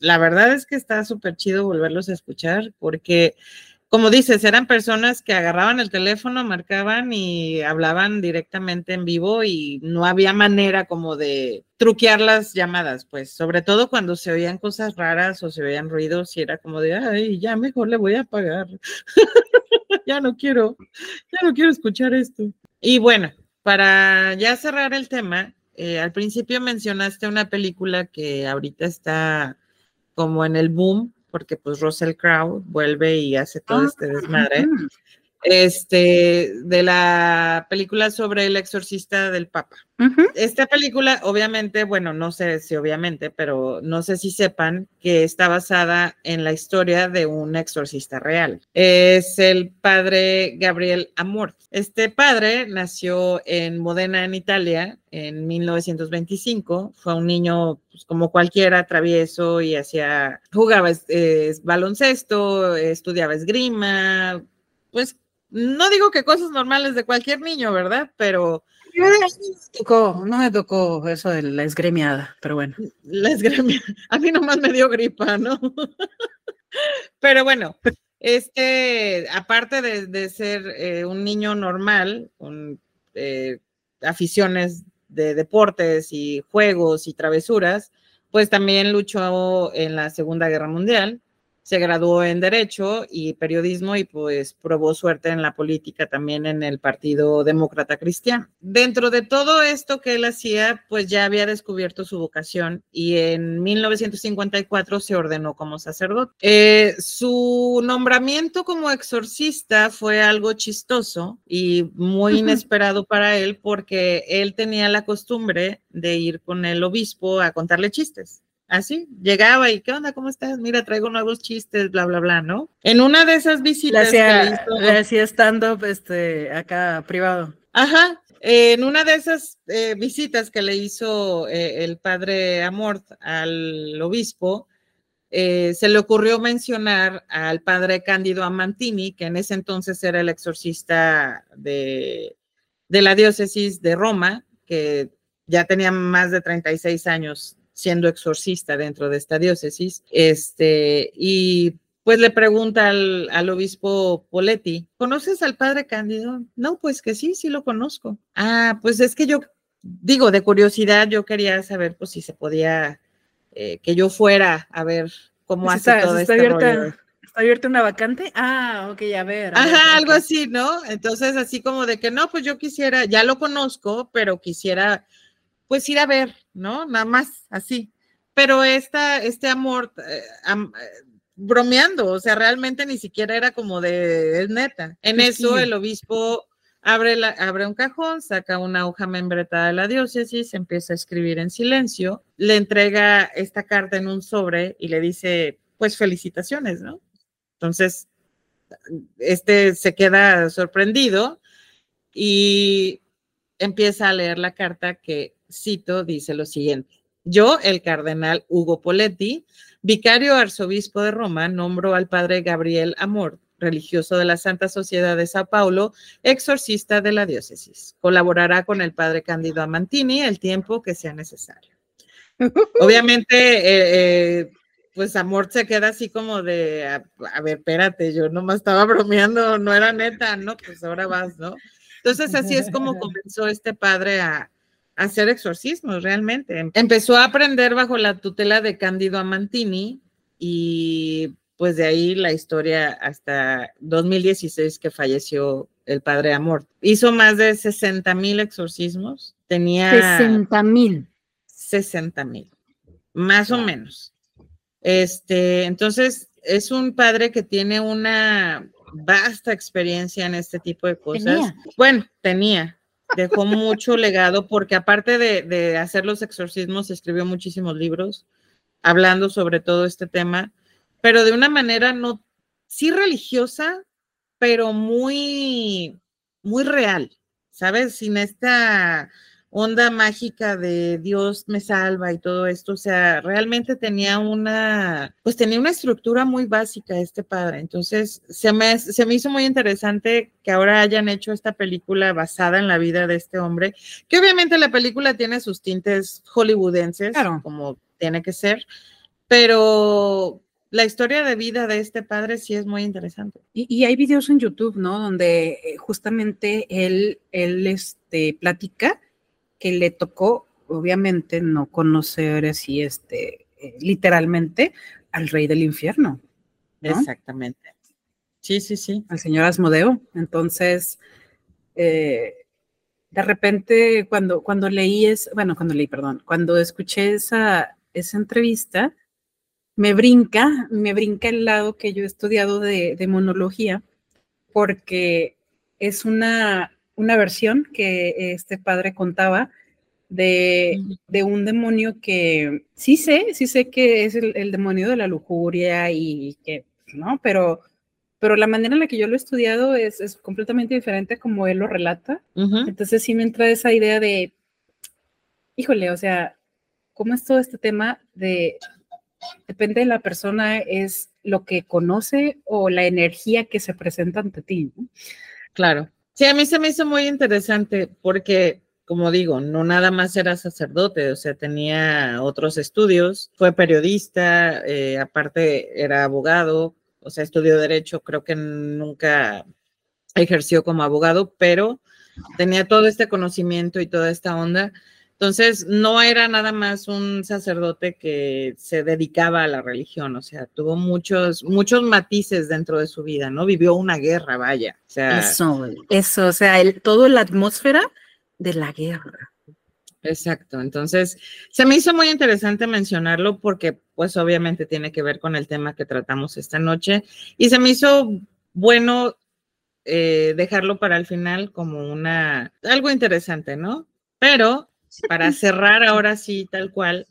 la verdad es que está súper chido volverlos a escuchar porque, como dices, eran personas que agarraban el teléfono, marcaban y hablaban directamente en vivo y no había manera como de truquear las llamadas, pues, sobre todo cuando se oían cosas raras o se oían ruidos y era como de, ay, ya mejor le voy a pagar. ya no quiero, ya no quiero escuchar esto. Y bueno, para ya cerrar el tema, eh, al principio mencionaste una película que ahorita está como en el boom, porque pues Russell Crowe vuelve y hace todo este desmadre. Este, de la película sobre el exorcista del Papa. Esta película, obviamente, bueno, no sé si obviamente, pero no sé si sepan que está basada en la historia de un exorcista real. Es el padre Gabriel Amor. Este padre nació en Modena, en Italia, en 1925. Fue un niño pues, como cualquiera, travieso y hacía, jugaba eh, baloncesto, estudiaba esgrima, pues no digo que cosas normales de cualquier niño, ¿verdad? Pero No me tocó, no me tocó eso de la esgremiada, pero bueno. la esgremia, a mí nomás me dio gripa, ¿no? Pero bueno, este, aparte de, de ser eh, un niño normal, con eh, aficiones de deportes y juegos y travesuras, pues también luchó en la Segunda Guerra Mundial. Se graduó en Derecho y Periodismo y pues probó suerte en la política también en el Partido Demócrata Cristiano. Dentro de todo esto que él hacía, pues ya había descubierto su vocación y en 1954 se ordenó como sacerdote. Eh, su nombramiento como exorcista fue algo chistoso y muy inesperado para él porque él tenía la costumbre de ir con el obispo a contarle chistes. Así, llegaba y, ¿qué onda? ¿Cómo estás? Mira, traigo nuevos chistes, bla, bla, bla, ¿no? En una de esas visitas que le hacía, hizo- le hacía stand-up este, acá privado. Ajá, en una de esas eh, visitas que le hizo eh, el padre Amort al obispo, eh, se le ocurrió mencionar al padre Cándido Amantini, que en ese entonces era el exorcista de, de la diócesis de Roma, que ya tenía más de 36 años siendo exorcista dentro de esta diócesis, este, y pues le pregunta al, al obispo Poletti, ¿conoces al padre Cándido? No, pues que sí, sí lo conozco. Ah, pues es que yo, digo, de curiosidad, yo quería saber pues si se podía, eh, que yo fuera a ver cómo Pues hace está, todo está este abierta, rollo. ¿Está abierta una vacante? Ah, ok, a ver. a ver, Ajá, algo así, ¿no? Entonces, así como de que no, pues yo quisiera, ya lo conozco, pero quisiera, pues ir a ver, ¿no? Nada más, así. Pero esta, este amor, eh, am- eh, bromeando, o sea, realmente ni siquiera era como de, es neta. En eso el obispo abre, la, abre un cajón, saca una hoja membretada de la diócesis, empieza a escribir en silencio, le entrega esta carta en un sobre y le dice, pues felicitaciones, ¿no? Entonces, este se queda sorprendido y empieza a leer la carta que, cito, dice lo siguiente. Yo, el cardenal Hugo Poletti, vicario arzobispo de Roma, nombro al padre Gabriel Amor, religioso de la Santa Sociedad de Sao Paulo, exorcista de la diócesis. Colaborará con el padre Cándido Amantini el tiempo que sea necesario. Obviamente, eh, eh, pues Amor se queda así como de, a, a, ver, espérate, yo nomás estaba bromeando, no era neta, ¿no? Pues ahora vas, ¿no? Entonces así es como comenzó este padre a, a hacer exorcismos realmente. Empezó a aprender bajo la tutela de Cándido Amantini y pues de ahí la historia hasta 2016 que falleció el padre Amor. Hizo más de 60 mil exorcismos. Tenía 60 mil. 60 mil, más wow. o menos. Este, entonces, es un padre que tiene una vasta experiencia en este tipo de cosas. Tenía. Bueno, tenía. Dejó mucho legado porque aparte de, de, hacer los exorcismos, escribió muchísimos libros hablando sobre todo este tema, pero de una manera no, sí religiosa, pero muy, muy real, ¿sabes? Sin esta onda mágica de Dios me salva y todo esto, o sea, realmente tenía una, pues tenía una estructura muy básica este padre, entonces se me, se me hizo muy interesante que ahora hayan hecho esta película basada en la vida de este hombre, que obviamente la película tiene sus tintes hollywoodenses, claro. como tiene que ser, pero la historia de vida de este padre sí es muy interesante. Y, y, hay videos en YouTube, ¿no? Donde eh, justamente él, él este, platica que le tocó, obviamente, no conocer así, este, eh, literalmente, al rey del infierno. ¿no? Exactamente. Sí, sí, sí. Al señor Asmodeo. Entonces, eh, de repente, cuando, cuando leí es, bueno, cuando leí, perdón, cuando escuché esa, esa entrevista, me brinca, me brinca el lado que yo he estudiado de, de monología, porque es una, una versión que este padre contaba de, de, un demonio que sí sé, sí sé que es el, demonio de la lujuria y que, ¿no? Pero, pero la manera en la que yo lo he estudiado es, es completamente diferente como él lo relata. Entonces sí me entra esa idea de, híjole, o sea, ¿cómo es todo este tema de, depende de la persona, es lo que conoce o la energía que se presenta ante ti? Claro. Sí, a mí se me hizo muy interesante porque como digo, no nada más era sacerdote, o sea, tenía otros estudios, fue periodista, eh, aparte era abogado, o sea, estudió derecho, creo que nunca ejerció como abogado, pero tenía todo este conocimiento y toda esta onda. Entonces, no era nada más un sacerdote que se dedicaba a la religión, o sea, tuvo muchos, muchos matices dentro de su vida, ¿no? Vivió una guerra, vaya. O sea, eso, eso, o sea, el, toda la atmósfera de la guerra. Exacto, entonces se me hizo muy interesante mencionarlo porque pues obviamente tiene que ver con el tema que tratamos esta noche y se me hizo bueno eh, dejarlo para el final como una algo interesante, ¿no? Pero para cerrar ahora sí tal cual,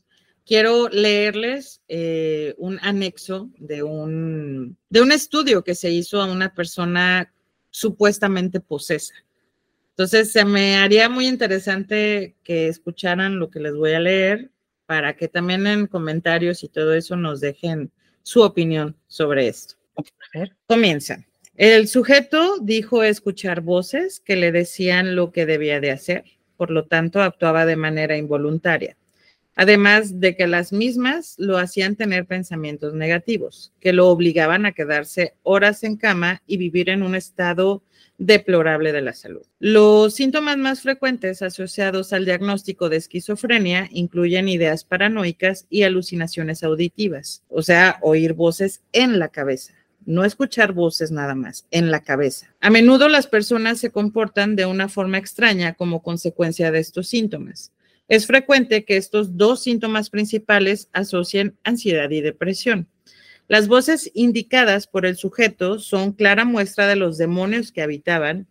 quiero leerles eh, un anexo de un, de un estudio que se hizo a una persona supuestamente posesa. Entonces, se me haría muy interesante que escucharan lo que les voy a leer para que también en comentarios y todo eso nos dejen su opinión sobre esto. A ver. Comienza. El sujeto dijo escuchar voces que le decían lo que debía de hacer, por lo tanto actuaba de manera involuntaria. Además de que las mismas lo hacían tener pensamientos negativos, que lo obligaban a quedarse horas en cama y vivir en un estado deplorable de la salud. Los síntomas más frecuentes asociados al diagnóstico de esquizofrenia incluyen ideas paranoicas y alucinaciones auditivas, o sea, oír voces en la cabeza. No escuchar voces nada más, en la cabeza. A menudo las personas se comportan de una forma extraña como consecuencia de estos síntomas. Es frecuente que estos dos síntomas principales asocien ansiedad y depresión. Las voces indicadas por el sujeto son clara muestra de los demonios que habitaban,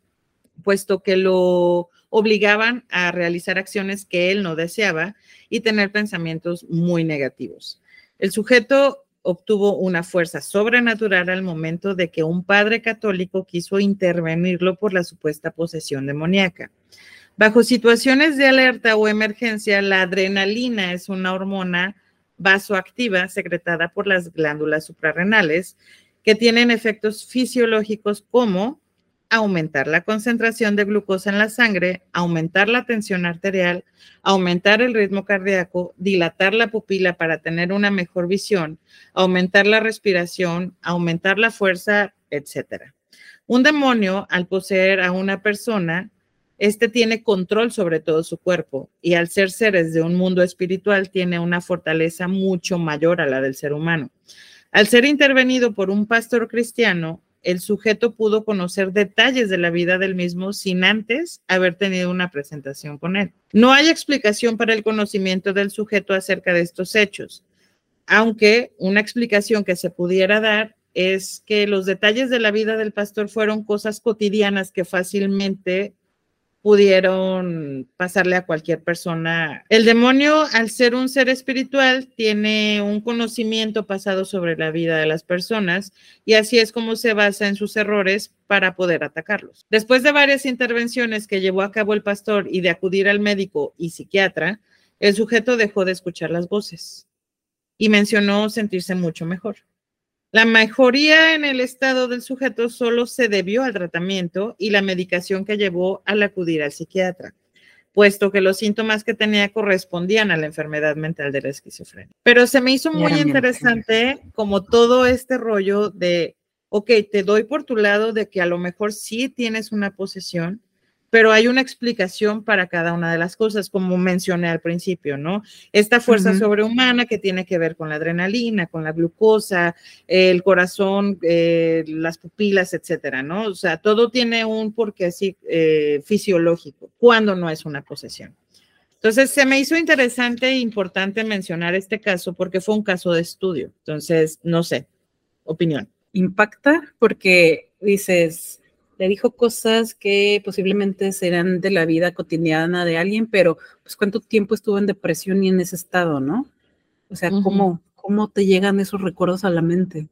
puesto que lo obligaban a realizar acciones que él no deseaba y tener pensamientos muy negativos. El sujeto obtuvo una fuerza sobrenatural al momento de que un padre católico quiso intervenirlo por la supuesta posesión demoníaca. Bajo situaciones de alerta o emergencia, la adrenalina es una hormona vasoactiva secretada por las glándulas suprarrenales que tienen efectos fisiológicos como aumentar la concentración de glucosa en la sangre, aumentar la tensión arterial, aumentar el ritmo cardíaco, dilatar la pupila para tener una mejor visión, aumentar la respiración, aumentar la fuerza, etc. Un demonio, al poseer a una persona, este tiene control sobre todo su cuerpo y al ser seres de un mundo espiritual tiene una fortaleza mucho mayor a la del ser humano. Al ser intervenido por un pastor cristiano, el sujeto pudo conocer detalles de la vida del mismo sin antes haber tenido una presentación con él. No hay explicación para el conocimiento del sujeto acerca de estos hechos, aunque una explicación que se pudiera dar es que los detalles de la vida del pastor fueron cosas cotidianas que fácilmente pudieron pasarle a cualquier persona. El demonio, al ser un ser espiritual, tiene un conocimiento pasado sobre la vida de las personas y así es como se basa en sus errores para poder atacarlos. Después de varias intervenciones que llevó a cabo el pastor y de acudir al médico y psiquiatra, el sujeto dejó de escuchar las voces y mencionó sentirse mucho mejor. La mejoría en el estado del sujeto solo se debió al tratamiento y la medicación que llevó al acudir al psiquiatra, puesto que los síntomas que tenía correspondían a la enfermedad mental de la esquizofrenia. Pero se me hizo muy interesante como todo este rollo de, ok, te doy por tu lado de que a lo mejor sí tienes una posesión, pero hay una explicación para cada una de las cosas, como mencioné al principio, ¿no? Esta fuerza sobrehumana que tiene que ver con la adrenalina, con la glucosa, el corazón, eh, las pupilas, etcétera, ¿no? O sea, todo tiene un porqué así eh, fisiológico, cuando no es una posesión. Entonces, se me hizo interesante e importante mencionar este caso porque fue un caso de estudio. Entonces, no sé, opinión. Impacta porque dices, le dijo cosas que posiblemente serán de la vida cotidiana de alguien, pero pues cuánto tiempo estuvo en depresión y en ese estado, ¿no? O sea, ¿cómo, cómo te llegan esos recuerdos a la mente?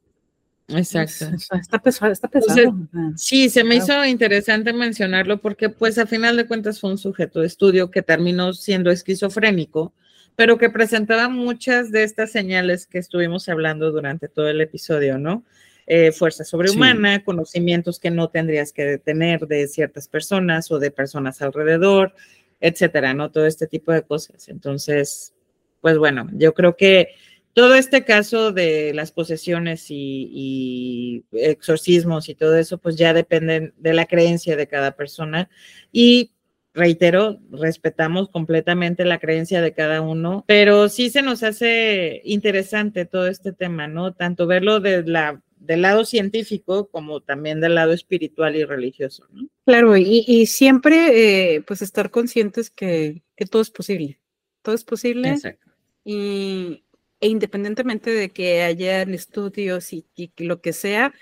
Exacto. está pesado, está pesado. sí, se me hizo interesante mencionarlo porque pues a final de cuentas fue un sujeto de estudio que terminó siendo esquizofrénico, pero que presentaba muchas de estas señales que estuvimos hablando durante todo el episodio, ¿no? Eh, fuerza sobrehumana, conocimientos que no tendrías que tener de ciertas personas o de personas alrededor, etcétera, ¿no? Todo este tipo de cosas. Entonces, pues bueno, yo creo que todo este caso de las posesiones y, exorcismos y todo eso, pues ya dependen de la creencia de cada persona. Y reitero, respetamos completamente la creencia de cada uno, pero sí se nos hace interesante todo este tema, ¿no? Tanto verlo de la, del lado científico como también del lado espiritual y religioso, ¿no? Claro, y, siempre eh, pues estar conscientes que, que, todo es posible, todo es posible. Exacto. Y, e independientemente de que hayan estudios y, lo que sea,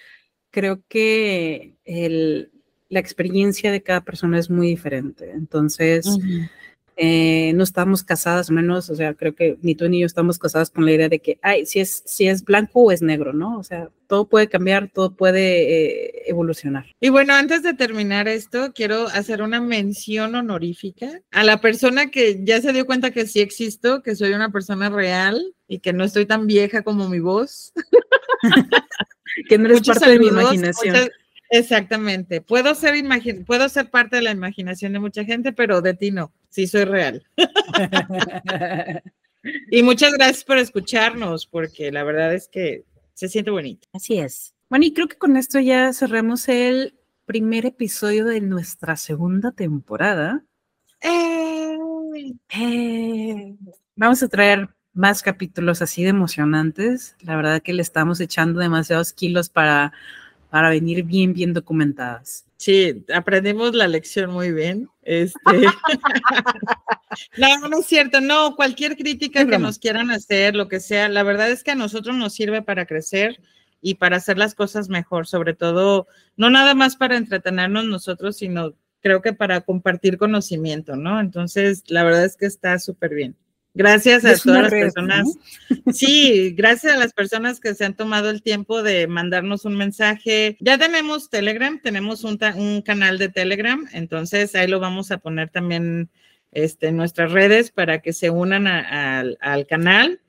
creo que la experiencia de cada persona es muy diferente. Entonces, eh, no estamos casadas, menos, o sea, creo que ni tú ni yo estamos casadas con la idea de que, ay, si es, si es blanco o es negro, ¿no? O sea, todo puede cambiar, todo puede eh, evolucionar. Y bueno, antes de terminar esto, quiero hacer una mención honorífica a la persona que ya se dio cuenta que sí existo, que soy una persona real y que no estoy tan vieja como mi voz. que no eres parte de mi imaginación. Exactamente. Puedo ser, puedo ser parte de la imaginación de mucha gente, pero de ti no. Sí, soy real. y muchas gracias por escucharnos, porque la verdad es que se siente bonito. Así es. Bueno, y creo que con esto ya cerramos el primer episodio de nuestra segunda temporada. Eh, vamos a traer más capítulos así de emocionantes. La verdad que le estamos echando demasiados kilos para para venir bien, bien documentadas. Sí, aprendimos la lección muy bien. Este... no, no es cierto, no, cualquier crítica que nos quieran hacer, lo que sea, la verdad es que a nosotros nos sirve para crecer y para hacer las cosas mejor, sobre todo, no nada más para entretenernos nosotros, sino creo que para compartir conocimiento, ¿no? Entonces, la verdad es que está súper bien. Gracias a todas las personas. Sí, gracias a las personas que se han tomado el tiempo de mandarnos un mensaje. Ya tenemos Telegram, tenemos un, canal de Telegram, entonces ahí lo vamos a poner también este, en nuestras redes para que se unan al canal.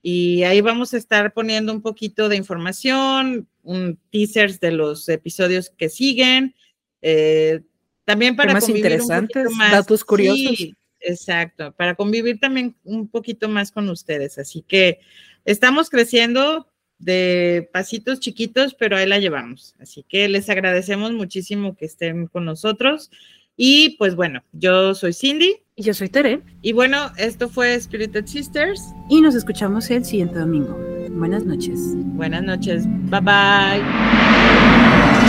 Y ahí vamos a estar poniendo un poquito de información, un teasers de los episodios que siguen. Eh, también para más interesantes, datos curiosos. Exacto, para convivir también un poquito más con ustedes. Así que estamos creciendo de pasitos chiquitos, pero ahí la llevamos. Así que les agradecemos muchísimo que estén con nosotros. Y pues bueno, yo soy Cindy. Y yo soy Tere. Y bueno, esto fue Spirited Sisters. Y nos escuchamos el siguiente domingo. Buenas noches. Buenas noches. Bye bye.